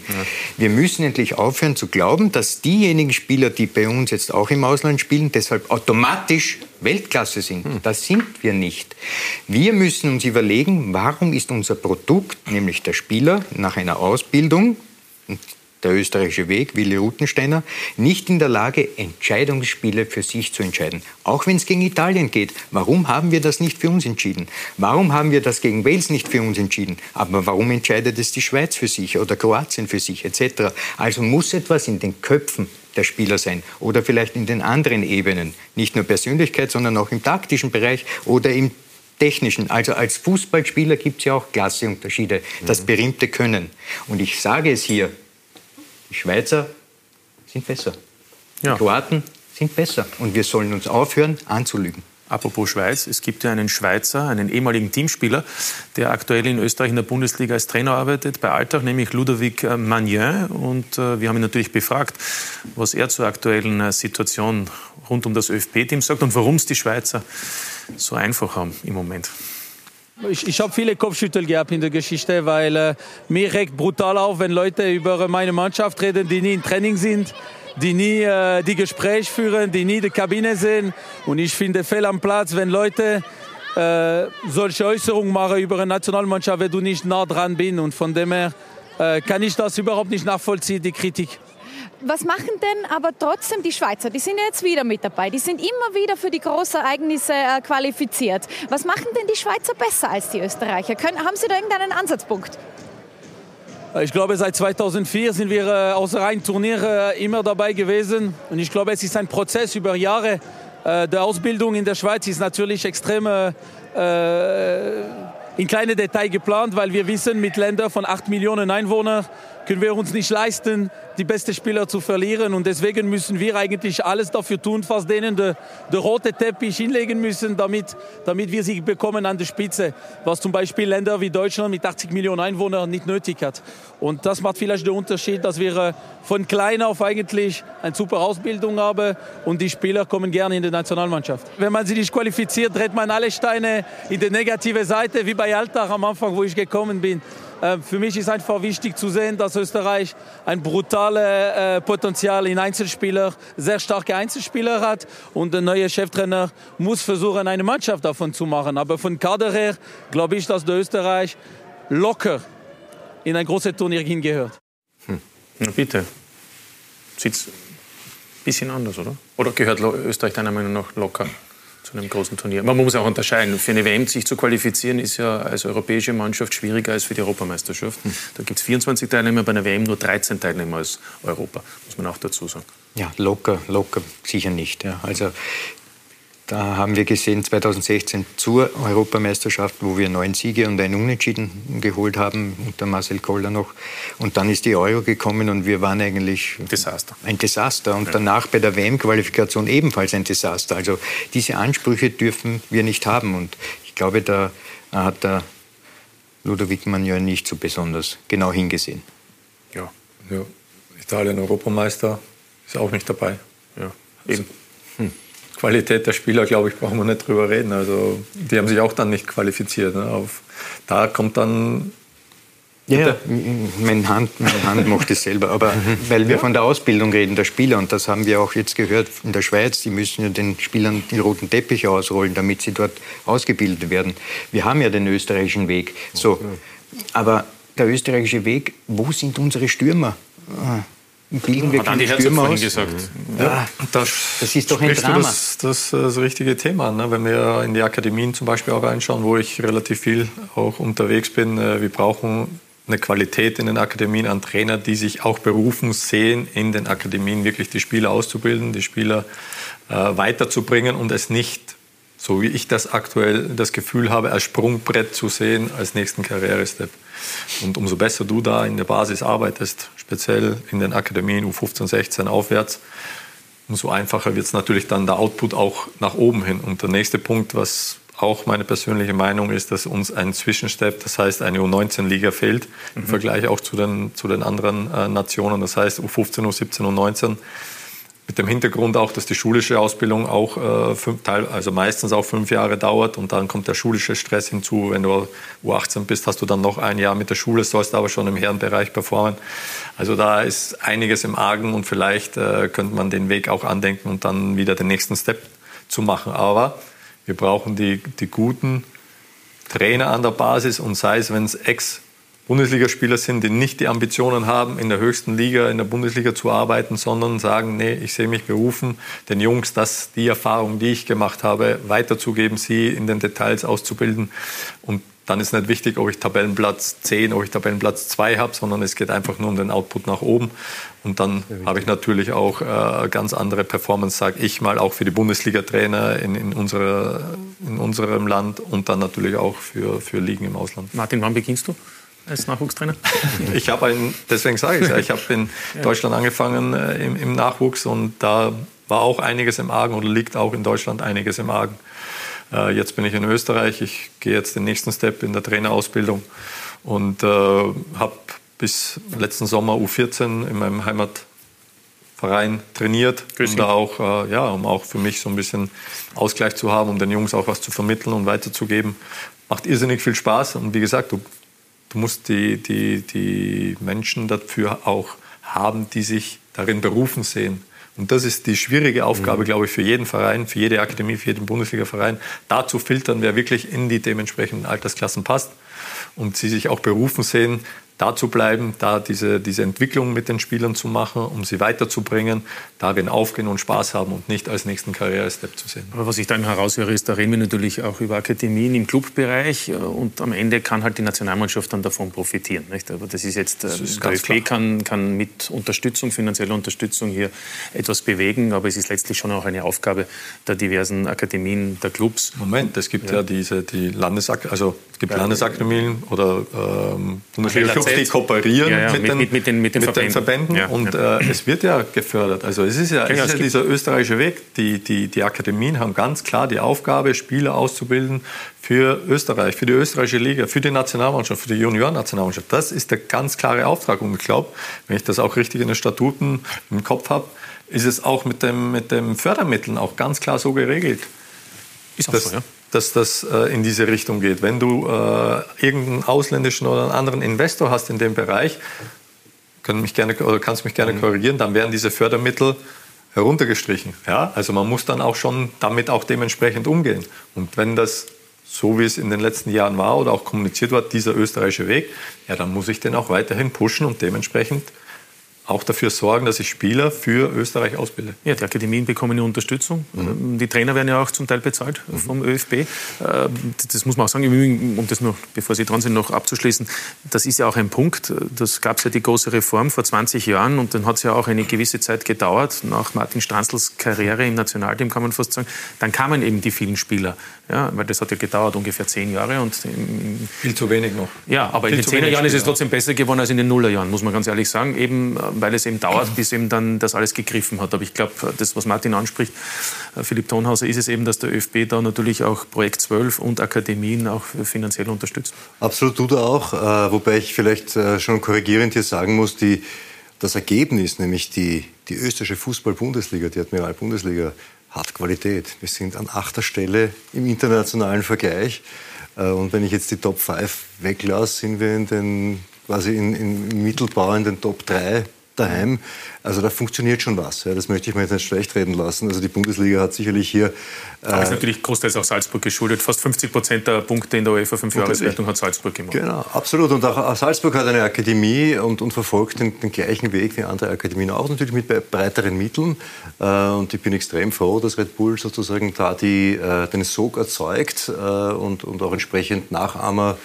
Wir müssen endlich aufhören zu glauben, dass diejenigen Spieler, die bei uns jetzt auch im Ausland spielen, deshalb automatisch Weltklasse sind. Das sind wir nicht. Wir müssen uns überlegen, warum ist unser Produkt, nämlich der Spieler, nach einer Ausbildung, der österreichische Weg, Willi Rutensteiner, nicht in der Lage, Entscheidungsspiele für sich zu entscheiden. Auch wenn es gegen Italien geht. Warum haben wir das nicht für uns entschieden? Warum haben wir das gegen Wales nicht für uns entschieden? Aber warum entscheidet es die Schweiz für sich oder Kroatien für sich etc.? Also muss etwas in den Köpfen der Spieler sein oder vielleicht in den anderen Ebenen. Nicht nur Persönlichkeit, sondern auch im taktischen Bereich oder im technischen. Also als Fußballspieler gibt es ja auch Klasseunterschiede, das berühmte Können. Und ich sage es hier, die Schweizer sind besser. Die Kroaten sind besser. Und wir sollen uns aufhören, anzulügen. Apropos Schweiz, es gibt ja einen Schweizer, einen ehemaligen Teamspieler, der aktuell in Österreich in der Bundesliga als Trainer arbeitet, bei Alltag, nämlich Ludovic äh, Magnin. Und äh, wir haben ihn natürlich befragt, was er zur aktuellen äh, Situation rund um das ÖFB-Team sagt und warum es die Schweizer so einfach haben im Moment. Ich, ich habe viele Kopfschüttel gehabt in der Geschichte, weil äh, mir regt brutal auf, wenn Leute über meine Mannschaft reden, die nie im Training sind, die nie äh, die Gespräche führen, die nie die Kabine sehen. Und ich finde fehl am Platz, wenn Leute äh, solche Äußerungen machen über eine Nationalmannschaft, wenn du nicht nah dran bist. Und von dem her äh, kann ich das überhaupt nicht nachvollziehen, die Kritik. Was machen denn aber trotzdem die Schweizer? Die sind ja jetzt wieder mit dabei. Die sind immer wieder für die großen Ereignisse äh, qualifiziert. Was machen denn die Schweizer besser als die Österreicher? Können, haben Sie da irgendeinen Ansatzpunkt? Ich glaube, seit 2004 sind wir äh, außer rein Turnier äh, immer dabei gewesen. Und ich glaube, es ist ein Prozess über Jahre. Äh, der Ausbildung in der Schweiz ist natürlich extrem äh, in kleine Detail geplant, weil wir wissen, mit Ländern von 8 Millionen Einwohnern können wir uns nicht leisten, die besten Spieler zu verlieren. Und deswegen müssen wir eigentlich alles dafür tun, fast denen der de rote Teppich hinlegen müssen, damit, damit wir sie bekommen an der Spitze. Was zum Beispiel Länder wie Deutschland mit 80 Millionen Einwohnern nicht nötig hat. Und das macht vielleicht den Unterschied, dass wir äh, von klein auf eigentlich eine super Ausbildung haben und die Spieler kommen gerne in die Nationalmannschaft. Wenn man sie nicht qualifiziert, dreht man alle Steine in die negative Seite, wie bei Alltag am Anfang, wo ich gekommen bin. Äh, für mich ist einfach wichtig zu sehen, dass Österreich ein brutales äh, Potenzial in Einzelspieler, sehr starke Einzelspieler hat und der neue Cheftrainer muss versuchen, eine Mannschaft davon zu machen. Aber von Kader her glaube ich, dass der Österreich locker in ein großes Turnier hingehört. Hm. Na bitte. Sieht ein bisschen anders, oder? Oder gehört Österreich deiner Meinung nach locker? Zu einem großen Turnier. Man muss auch unterscheiden. Für eine WM sich zu qualifizieren ist ja als europäische Mannschaft schwieriger als für die Europameisterschaft. Da gibt es 24 Teilnehmer, bei einer WM nur 13 Teilnehmer als Europa, muss man auch dazu sagen. Ja, locker, locker sicher nicht. Ja. Also da haben wir gesehen 2016 zur Europameisterschaft, wo wir neun Siege und ein Unentschieden geholt haben, unter Marcel Koller noch. Und dann ist die Euro gekommen und wir waren eigentlich ein Desaster. Ein Desaster. Und danach bei der WM-Qualifikation ebenfalls ein Desaster. Also diese Ansprüche dürfen wir nicht haben. Und ich glaube, da hat der Ludovic Magnon nicht so besonders genau hingesehen. Ja, ja. Italien Europameister ist auch nicht dabei. Ja, eben. Qualität der Spieler, glaube ich, brauchen wir nicht drüber reden. Also die haben sich auch dann nicht qualifiziert. Ne? Auf, da kommt dann ja, ja, meine Hand, meine Hand macht es selber. Aber weil wir von der Ausbildung reden, der Spieler, und das haben wir auch jetzt gehört in der Schweiz, die müssen ja den Spielern den roten Teppich ausrollen, damit sie dort ausgebildet werden. Wir haben ja den österreichischen Weg. So. Aber der österreichische Weg, wo sind unsere Stürmer? Bilden wir keine Stürmer aus. Gesagt. Ja, das, das, ist doch ein Drama. Das, das, das richtige Thema. Ne? Wenn wir in die Akademien zum Beispiel auch reinschauen, wo ich relativ viel auch unterwegs bin, äh, wir brauchen eine Qualität in den Akademien an Trainer, die sich auch berufen sehen, in den Akademien wirklich die Spieler auszubilden, die Spieler äh, weiterzubringen und es nicht, so wie ich das aktuell das Gefühl habe, als Sprungbrett zu sehen, als nächsten Karrierestep. Und umso besser du da in der Basis arbeitest, speziell in den Akademien U15, 16 aufwärts, umso einfacher wird es natürlich dann der Output auch nach oben hin. Und der nächste Punkt, was auch meine persönliche Meinung ist, dass uns ein Zwischenstep, das heißt eine U19-Liga fehlt, mhm. im Vergleich auch zu den, zu den anderen äh, Nationen. Das heißt U15, U17, U19 mit dem Hintergrund auch, dass die schulische Ausbildung auch äh, fünf, also meistens auch fünf Jahre dauert und dann kommt der schulische Stress hinzu. Wenn du U18 bist, hast du dann noch ein Jahr mit der Schule, sollst aber schon im Herrenbereich performen. Also da ist einiges im Argen und vielleicht äh, könnte man den Weg auch andenken und dann wieder den nächsten Step zu machen. Aber wir brauchen die, die guten Trainer an der Basis und sei es, wenn es Ex- Bundesligaspieler sind, die nicht die Ambitionen haben, in der höchsten Liga, in der Bundesliga zu arbeiten, sondern sagen, nee, ich sehe mich berufen, den Jungs das, die Erfahrung, die ich gemacht habe, weiterzugeben, sie in den Details auszubilden. Und dann ist nicht wichtig, ob ich Tabellenplatz 10, ob ich Tabellenplatz 2 habe, sondern es geht einfach nur um den Output nach oben. Und dann habe ich natürlich auch äh, ganz andere Performance, sage ich mal, auch für die Bundesliga-Trainer in, in, in unserem Land und dann natürlich auch für, für Ligen im Ausland. Martin, wann beginnst du? Als Nachwuchstrainer? Ich habe einen, deswegen sage ich es ja, ich habe in ja. Deutschland angefangen äh, im, im, Nachwuchs und da war auch einiges im Argen oder liegt auch in Deutschland einiges im Argen. Äh, jetzt bin ich in Österreich, ich gehe jetzt den nächsten Step in der Trainerausbildung und äh, habe bis letzten Sommer U14 in meinem Heimatverein trainiert, um da auch, äh, ja, um auch für mich so ein bisschen Ausgleich zu haben, um den Jungs auch was zu vermitteln und weiterzugeben. Macht irrsinnig viel Spaß und wie gesagt, du Du musst die, die, die Menschen dafür auch haben, die sich darin berufen sehen. Und das ist die schwierige Aufgabe, mhm. glaube ich, für jeden Verein, für jede Akademie, für jeden Bundesliga-Verein, da zu filtern, wer wirklich in die dementsprechenden Altersklassen passt und sie sich auch berufen sehen, da zu bleiben, da diese, diese Entwicklung mit den Spielern zu machen, um sie weiterzubringen, darin aufgehen und Spaß haben und nicht als nächsten Karrierestep zu sehen. Aber was ich dann heraushöre, ist, da reden wir natürlich auch über Akademien im Clubbereich äh, und am Ende kann halt die Nationalmannschaft dann davon profitieren. Nicht? Aber das ist jetzt, das ist der ÖFB kann, kann mit Unterstützung, finanzieller Unterstützung hier etwas bewegen, aber es ist letztlich schon auch eine Aufgabe der diversen Akademien, der Clubs. Moment, es gibt ja, ja diese, die Landesakademien, also es gibt ja, Landesakademien oder ähm, Bundesliga die kooperieren ja, ja, mit, den, mit, mit, den, mit, den, mit den Verbänden, ja, und äh, es wird ja gefördert. Also es ist ja, es ist ja dieser österreichische Weg. Die, die, die Akademien haben ganz klar die Aufgabe, Spieler auszubilden für Österreich, für die österreichische Liga, für die Nationalmannschaft, für die Juniorennationalmannschaft. Das ist der ganz klare Auftrag. Und ich glaube, wenn ich das auch richtig in den Statuten im Kopf habe, ist es auch mit dem, mit dem Fördermitteln auch ganz klar so geregelt. Ist auch das, so, ja dass das äh, in diese Richtung geht. Wenn du äh, irgendeinen ausländischen oder einen anderen Investor hast in dem Bereich, können mich gerne, oder kannst mich gerne mhm. korrigieren, dann werden diese Fördermittel heruntergestrichen. Ja? Also man muss dann auch schon damit auch dementsprechend umgehen. Und wenn das so wie es in den letzten Jahren war oder auch kommuniziert war, dieser österreichische Weg, ja, dann muss ich den auch weiterhin pushen und dementsprechend auch dafür sorgen, dass ich Spieler für Österreich ausbilde. Ja, die Akademien bekommen eine Unterstützung. Mhm. Die Trainer werden ja auch zum Teil bezahlt mhm. vom ÖFB. Äh, das muss man auch sagen, um das noch, bevor Sie dran sind, noch abzuschließen. Das ist ja auch ein Punkt. Das gab es ja die große Reform vor 20 Jahren und dann hat es ja auch eine gewisse Zeit gedauert. Nach Martin Stranzls Karriere im Nationalteam kann man fast sagen, dann kamen eben die vielen Spieler. Ja, weil das hat ja gedauert, ungefähr zehn Jahre. Und Viel zu wenig noch. Ja, aber Viel in den Zehnerjahren ist es trotzdem besser geworden als in den Nullerjahren, muss man ganz ehrlich sagen. Eben weil es eben dauert, bis eben dann das alles gegriffen hat. Aber ich glaube, das, was Martin anspricht, äh, Philipp Tonhauser, ist es eben, dass der ÖFB da natürlich auch Projekt 12 und Akademien auch finanziell unterstützt. Absolut, tut er auch. Äh, wobei ich vielleicht äh, schon korrigierend hier sagen muss, die, das Ergebnis, nämlich die, die österreichische Fußball-Bundesliga, die Admiral-Bundesliga, hat Qualität. Wir sind an achter Stelle im internationalen Vergleich. Und wenn ich jetzt die Top 5 weglasse, sind wir in den quasi in, in Mittelbau in den Top 3 daheim. Also da funktioniert schon was. Ja, das möchte ich mir jetzt nicht schlecht reden lassen. Also die Bundesliga hat sicherlich hier. Äh, Aber ist natürlich großteils auch Salzburg geschuldet. Fast 50 Prozent der Punkte in der UEFA 5-Jahreswertung hat Salzburg gemacht. Genau, absolut. Und auch Salzburg hat eine Akademie und, und verfolgt den, den, gleichen Weg wie andere Akademien auch, natürlich mit breiteren Mitteln. Äh, und ich bin extrem froh, dass Red Bull sozusagen da die, äh, den Sog erzeugt äh, und, und auch entsprechend Nachahmer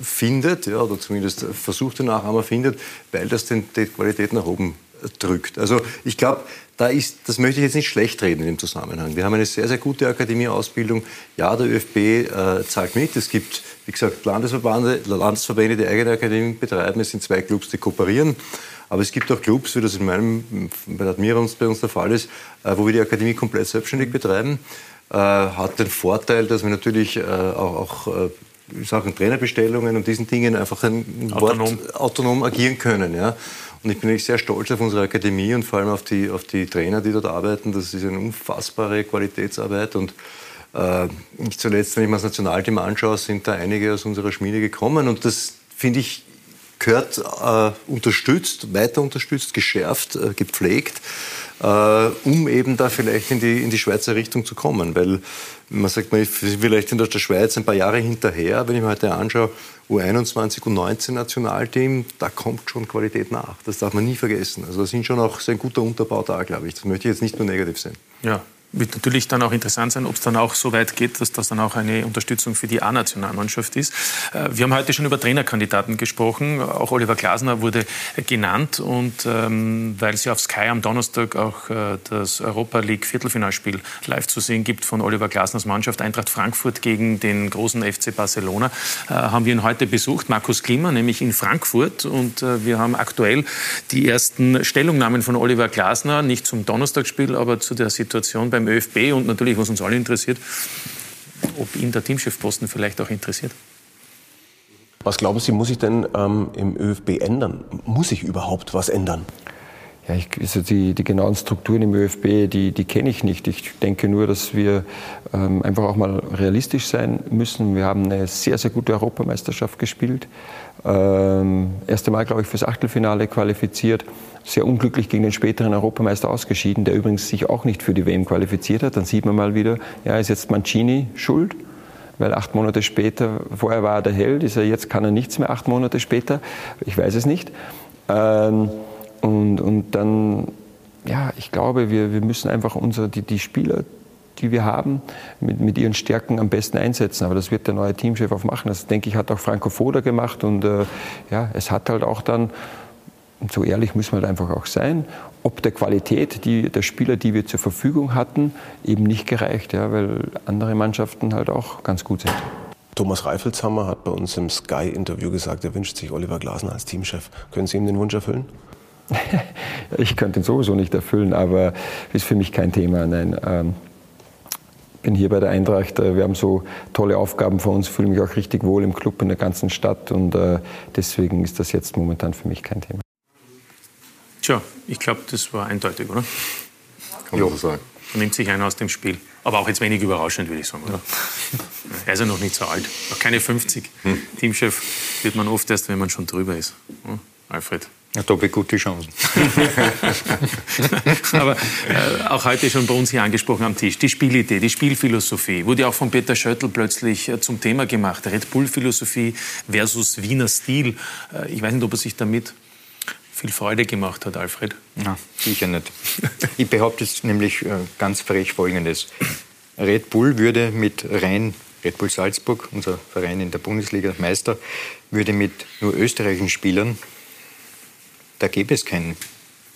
findet, ja, oder zumindest versucht den Nachahmer findet, weil das den, die Qualität nach oben drückt. Also ich glaube, da ist, das möchte ich jetzt nicht schlecht reden in dem Zusammenhang. Wir haben eine sehr, sehr gute Akademieausbildung. Ja, der ÖFB äh, zahlt mit. Es gibt, wie gesagt, Landesverbände, Landesverbände, die eigene Akademie betreiben. Es sind zwei Clubs, die kooperieren. Aber es gibt auch Clubs, wie das in meinem, bei Admira uns, bei uns der Fall ist, äh, wo wir die Akademie komplett selbstständig betreiben. Äh, hat den Vorteil, dass wir natürlich äh, auch, auch äh, Sachen Trainerbestellungen und diesen Dingen einfach ein autonom, Wort, autonom agieren können. Ja. Und ich bin sehr stolz auf unsere Akademie und vor allem auf die, auf die Trainer, die dort arbeiten. Das ist eine unfassbare Qualitätsarbeit. Und äh, nicht zuletzt, wenn ich mir das Nationalteam anschaue, sind da einige aus unserer Schmiede gekommen. Und das, finde ich, gehört äh, unterstützt, weiter unterstützt, geschärft, äh, gepflegt, äh, um eben da vielleicht in die, in die Schweizer Richtung zu kommen. Weil man sagt, man ist vielleicht in der Schweiz ein paar Jahre hinterher. Wenn ich mir heute anschaue, U21, U19 Nationalteam, da kommt schon Qualität nach. Das darf man nie vergessen. Also da sind schon auch sehr guter Unterbau da, glaube ich. Das möchte ich jetzt nicht nur negativ sehen. Ja, wird natürlich dann auch interessant sein, ob es dann auch so weit geht, dass das dann auch eine Unterstützung für die A-Nationalmannschaft ist. Äh, wir haben heute schon über Trainerkandidaten gesprochen. Auch Oliver Glasner wurde genannt. Und ähm, weil es ja auf Sky am Donnerstag auch äh, das Europa League Viertelfinalspiel live zu sehen gibt von Oliver Glasners Mannschaft Eintracht Frankfurt gegen den großen FC Barcelona, äh, haben wir ihn heute besucht, Markus Klimmer, nämlich in Frankfurt. Und äh, wir haben aktuell die ersten Stellungnahmen von Oliver Glasner, nicht zum Donnerstagsspiel, aber zu der Situation beim beim ÖFB und natürlich, was uns alle interessiert, ob ihn der Teamchefposten vielleicht auch interessiert. Was glauben Sie, muss sich denn ähm, im ÖFB ändern? Muss sich überhaupt was ändern? Ja, ich, also die, die genauen Strukturen im ÖFB, die, die kenne ich nicht. Ich denke nur, dass wir ähm, einfach auch mal realistisch sein müssen. Wir haben eine sehr, sehr gute Europameisterschaft gespielt. Ähm, erste Mal, glaube ich, fürs Achtelfinale qualifiziert sehr unglücklich gegen den späteren Europameister ausgeschieden, der übrigens sich auch nicht für die WM qualifiziert hat. Dann sieht man mal wieder, ja, ist jetzt Mancini schuld? Weil acht Monate später, vorher war er der Held, ist er jetzt kann er nichts mehr, acht Monate später. Ich weiß es nicht. Ähm, und, und dann, ja, ich glaube, wir, wir müssen einfach unsere, die, die Spieler, die wir haben, mit, mit ihren Stärken am besten einsetzen. Aber das wird der neue Teamchef auch machen. Das, denke ich, hat auch Franco Foda gemacht. Und äh, ja, es hat halt auch dann so ehrlich müssen wir halt einfach auch sein, ob der Qualität die, der Spieler, die wir zur Verfügung hatten, eben nicht gereicht, ja, weil andere Mannschaften halt auch ganz gut sind. Thomas Reifelshammer hat bei uns im Sky-Interview gesagt, er wünscht sich Oliver Glasner als Teamchef. Können Sie ihm den Wunsch erfüllen? Ich könnte ihn sowieso nicht erfüllen, aber ist für mich kein Thema. Nein. Ähm, bin hier bei der Eintracht. Äh, wir haben so tolle Aufgaben vor uns, fühle mich auch richtig wohl im Club in der ganzen Stadt und äh, deswegen ist das jetzt momentan für mich kein Thema. Tja, ich glaube, das war eindeutig, oder? Kann man so sagen. und nimmt sich einen aus dem Spiel. Aber auch jetzt wenig überraschend, würde ich sagen. Oder? Er ist ja noch nicht so alt. Noch keine 50. Hm. Teamchef wird man oft erst, wenn man schon drüber ist. Hm? Alfred. Ja, da habe ich gute Chancen. Aber äh, auch heute schon bei uns hier angesprochen am Tisch, die Spielidee, die Spielphilosophie, wurde auch von Peter Schöttl plötzlich äh, zum Thema gemacht. Red Bull-Philosophie versus Wiener Stil. Äh, ich weiß nicht, ob er sich damit viel Freude gemacht hat, Alfred. Na, sicher nicht. Ich behaupte jetzt nämlich äh, ganz frech Folgendes. Red Bull würde mit rein Red Bull Salzburg, unser Verein in der Bundesliga Meister, würde mit nur österreichischen Spielern da gäbe es keinen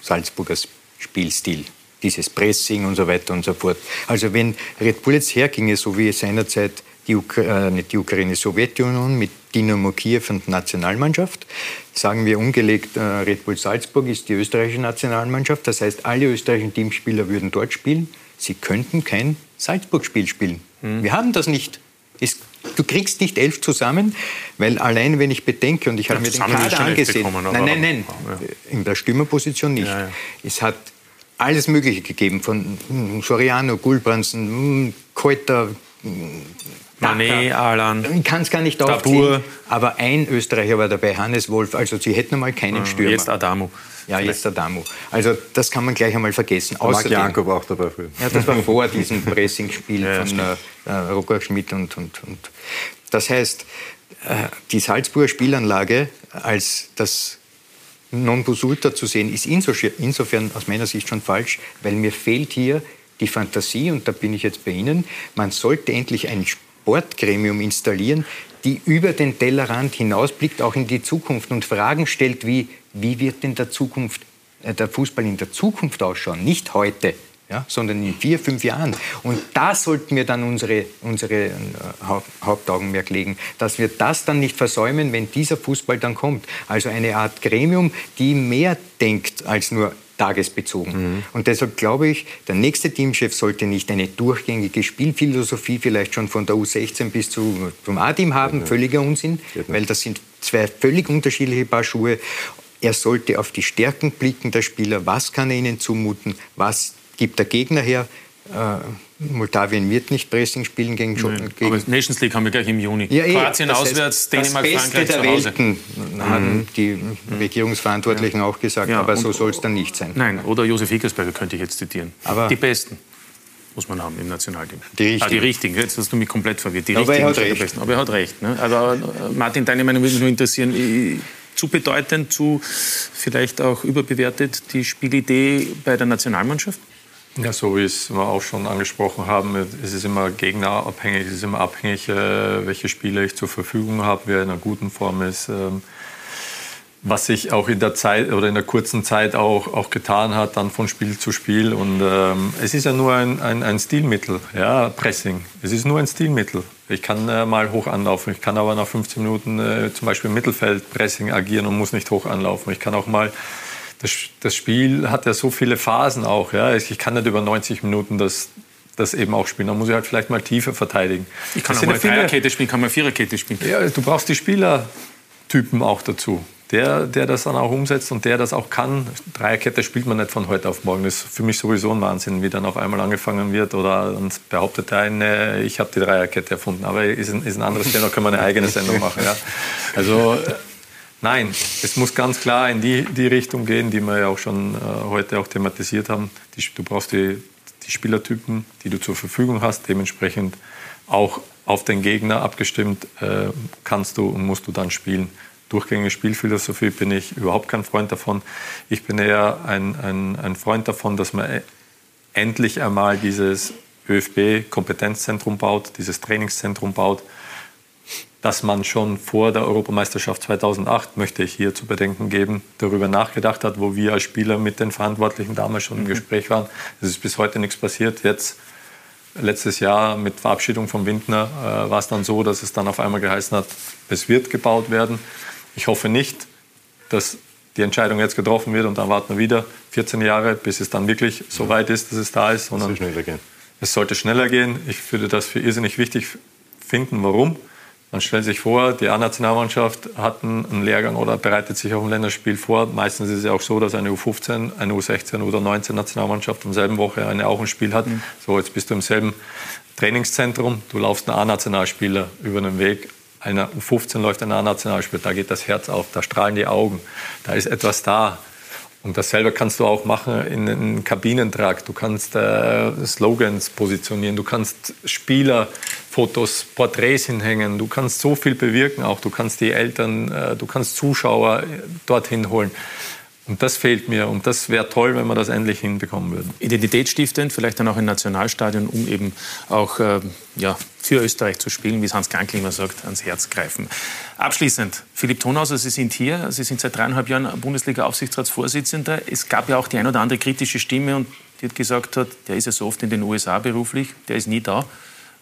Salzburger Spielstil. Dieses Pressing und so weiter und so fort. Also wenn Red Bull jetzt herginge, so wie seinerzeit die, Ukra äh, nicht die Ukraine, Sowjetunion mit Dynamo Kiew und Nationalmannschaft. Sagen wir umgelegt, äh, Red Bull Salzburg ist die österreichische Nationalmannschaft. Das heißt, alle österreichischen Teamspieler würden dort spielen. Sie könnten kein Salzburg-Spiel spielen. Mhm. Wir haben das nicht. Es Du kriegst nicht elf zusammen, weil allein wenn ich bedenke, und ich habe mir den Kader angesehen, bekommen, nein, nein, nein, ja. in der Stürmerposition nicht. Ja, ja. Es hat alles Mögliche gegeben, von Soriano, Gulbransen, Keuter, Mané, Alan. Ich kann es gar nicht aufzählen. Aber ein Österreicher war dabei, Hannes Wolf. Also sie hätten einmal keinen Stürmer. Jetzt Adamo. Ja, jetzt Adamo. Also das kann man gleich einmal vergessen. Marc Janko war auch dabei früher. Ja, das war vor diesem Pressingspiel ja, von äh, äh, Roger Schmidt und, und, und. Das heißt, äh, die Salzburger Spielanlage als das Nonplusultra zu sehen, ist insofern aus meiner Sicht schon falsch, weil mir fehlt hier die Fantasie, und da bin ich jetzt bei Ihnen, man sollte endlich ein Sportgremium installieren, die über den Tellerrand hinausblickt, auch in die Zukunft und Fragen stellt wie, wie wird denn der, Zukunft, äh, der Fußball in der Zukunft ausschauen? Nicht heute, ja, sondern in vier, fünf Jahren. Und da sollten wir dann unsere, unsere äh, Hauptaugenmerk legen, dass wir das dann nicht versäumen, wenn dieser Fußball dann kommt. Also eine Art Gremium, die mehr denkt als nur tagesbezogen. Mhm. Und deshalb glaube ich, der nächste Teamchef sollte nicht eine durchgängige Spielphilosophie vielleicht schon von der U16 bis zu, zum A-Team haben, völliger Unsinn, weil das sind zwei völlig unterschiedliche Paar Schuhe. Er sollte auf die Stärken blicken der Spieler, was kann er ihnen zumuten, was gibt der Gegner her, äh, Moldawien wird nicht Pressing spielen gegen, gegen Aber Nations League haben wir gleich im Juni. Ja, Kroatien auswärts, Dänemark, das Beste Frankreich der zu Hause. Welten, haben mhm. die mhm. Regierungsverantwortlichen ja. auch gesagt, ja, aber so soll es dann nicht sein. Nein, oder Josef Hickersberger könnte ich jetzt zitieren. Aber die Besten muss man haben im Nationalteam. Die richtigen. Ah, die richtigen. Jetzt hast du mich komplett verwirrt. Die aber er hat recht. Besten. Aber er hat recht. Ne? Aber äh, Martin, deine Meinung würde mich nur interessieren. Zu bedeutend, zu vielleicht auch überbewertet die Spielidee bei der Nationalmannschaft? Ja, so wie es wir auch schon angesprochen haben, es ist immer gegnerabhängig, es ist immer abhängig, äh, welche Spieler ich zur Verfügung habe, wer in einer guten Form ist. Ähm, was sich auch in der Zeit oder in der kurzen Zeit auch, auch getan hat, dann von Spiel zu Spiel. Und ähm, es ist ja nur ein, ein, ein, Stilmittel, ja, Pressing. Es ist nur ein Stilmittel. Ich kann äh, mal hoch anlaufen, ich kann aber nach 15 Minuten äh, zum Beispiel im Mittelfeld Pressing agieren und muss nicht hoch anlaufen. Ich kann auch mal das, das Spiel hat ja so viele Phasen auch. Ja. Ich kann nicht über 90 Minuten das, das eben auch spielen. Da muss ich halt vielleicht mal tiefer verteidigen. Ich kann das auch mal Dreierkette spielen, kann mal Viererkette spielen. Ja, du brauchst die Spielertypen auch dazu. Der, der das dann auch umsetzt und der das auch kann. Dreierkette spielt man nicht von heute auf morgen. Das ist für mich sowieso ein Wahnsinn, wie dann auf einmal angefangen wird. Oder dann behauptet eine, ich habe die Dreierkette erfunden. Aber ist ein, ist ein anderes Thema, können wir eine eigene Sendung machen. Ja. Also Nein, es muss ganz klar in die, die Richtung gehen, die wir ja auch schon äh, heute auch thematisiert haben. Die, du brauchst die, die Spielertypen, die du zur Verfügung hast, dementsprechend auch auf den Gegner abgestimmt äh, kannst du und musst du dann spielen. Durchgängige Spielphilosophie bin ich überhaupt kein Freund davon. Ich bin eher ein, ein, ein Freund davon, dass man e-, endlich einmal dieses ÖFB-Kompetenzzentrum baut, dieses Trainingszentrum baut, dass man schon vor der Europameisterschaft 2008, möchte ich hier zu bedenken geben, darüber nachgedacht hat, wo wir als Spieler mit den Verantwortlichen damals schon im mhm. Gespräch waren. Es ist bis heute nichts passiert. Jetzt, letztes Jahr mit Verabschiedung von Windner, äh, war es dann so, dass es dann auf einmal geheißen hat, es wird gebaut werden. Ich hoffe nicht, dass die Entscheidung jetzt getroffen wird und dann warten wir wieder 14 Jahre, bis es dann wirklich so weit ist, dass es da ist. Es, schneller gehen. es sollte schneller gehen. Ich würde das für irrsinnig wichtig finden. Warum? Man stellt sich vor, die A-Nationalmannschaft hat einen Lehrgang oder bereitet sich auf ein Länderspiel vor. Meistens ist es ja auch so, dass eine U15, eine U16 oder 19 Nationalmannschaft am selben Woche eine auch ein Spiel hat. Mhm. So, jetzt bist du im selben Trainingszentrum, du laufst einen A-Nationalspieler über den Weg. Einer U15 läuft ein A-Nationalspieler, da geht das Herz auf, da strahlen die Augen, da ist etwas da. Und dasselbe kannst du auch machen in einem Kabinentrakt. Du kannst äh, Slogans positionieren, du kannst Spielerfotos, Porträts hinhängen, du kannst so viel bewirken auch. Du kannst die Eltern, äh, du kannst Zuschauer dorthin holen. Und das fehlt mir. Und das wäre toll, wenn wir das endlich hinbekommen würden. Identitätsstiftend, vielleicht dann auch im Nationalstadion, um eben auch äh, ja, für Österreich zu spielen, wie Hans Krankl immer sagt, ans Herz greifen. Abschließend, Philipp Tonhauser, Sie sind hier. Sie sind seit dreieinhalb Jahren Bundesliga-Aufsichtsratsvorsitzender. Es gab ja auch die ein oder andere kritische Stimme, und die hat gesagt hat, der ist ja so oft in den USA beruflich, der ist nie da.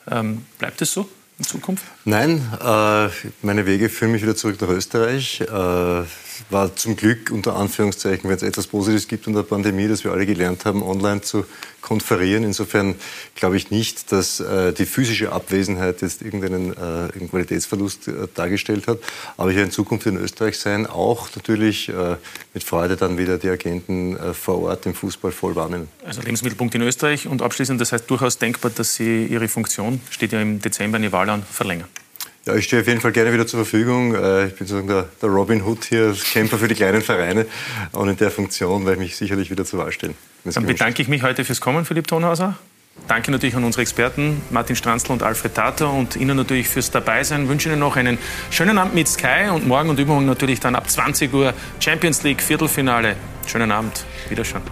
Ähm, bleibt es so? in Zukunft? Nein, äh, meine Wege führen mich wieder zurück nach Österreich. Äh, war zum Glück unter Anführungszeichen, wenn es etwas Positives gibt in der Pandemie, dass wir alle gelernt haben, online zu konferieren. Insofern glaube ich nicht, dass äh, die physische Abwesenheit jetzt irgendeinen, äh, Qualitätsverlust äh, dargestellt hat. Aber werde in Zukunft in Österreich sein, auch natürlich äh, mit Freude dann wieder die Agenten äh, vor Ort im Fußball voll wahrnehmen. Also Lebensmittelpunkt in Österreich und abschließend, das heißt durchaus denkbar, dass Sie Ihre Funktion, steht ja im Dezember in die Wahl an, verlängern. Ja, ich stehe auf jeden Fall gerne wieder zur Verfügung. Äh, ich bin sozusagen der, der Robin Hood hier, Kämpfer für die kleinen Vereine. Und in der Funktion werde ich mich sicherlich wieder zur Wahl stellen. Dann bedanke ich mich heute fürs Kommen, Philipp Tonhauser. Danke natürlich an unsere Experten Martin Stranzl und Alfred Tater und Ihnen natürlich fürs Dabeisein. Ich wünsche Ihnen noch einen schönen Abend mit Sky und morgen und übermorgen natürlich dann ab 20 Uhr Champions League Viertelfinale. Schönen Abend. Wiederschauen.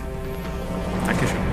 Dankeschön.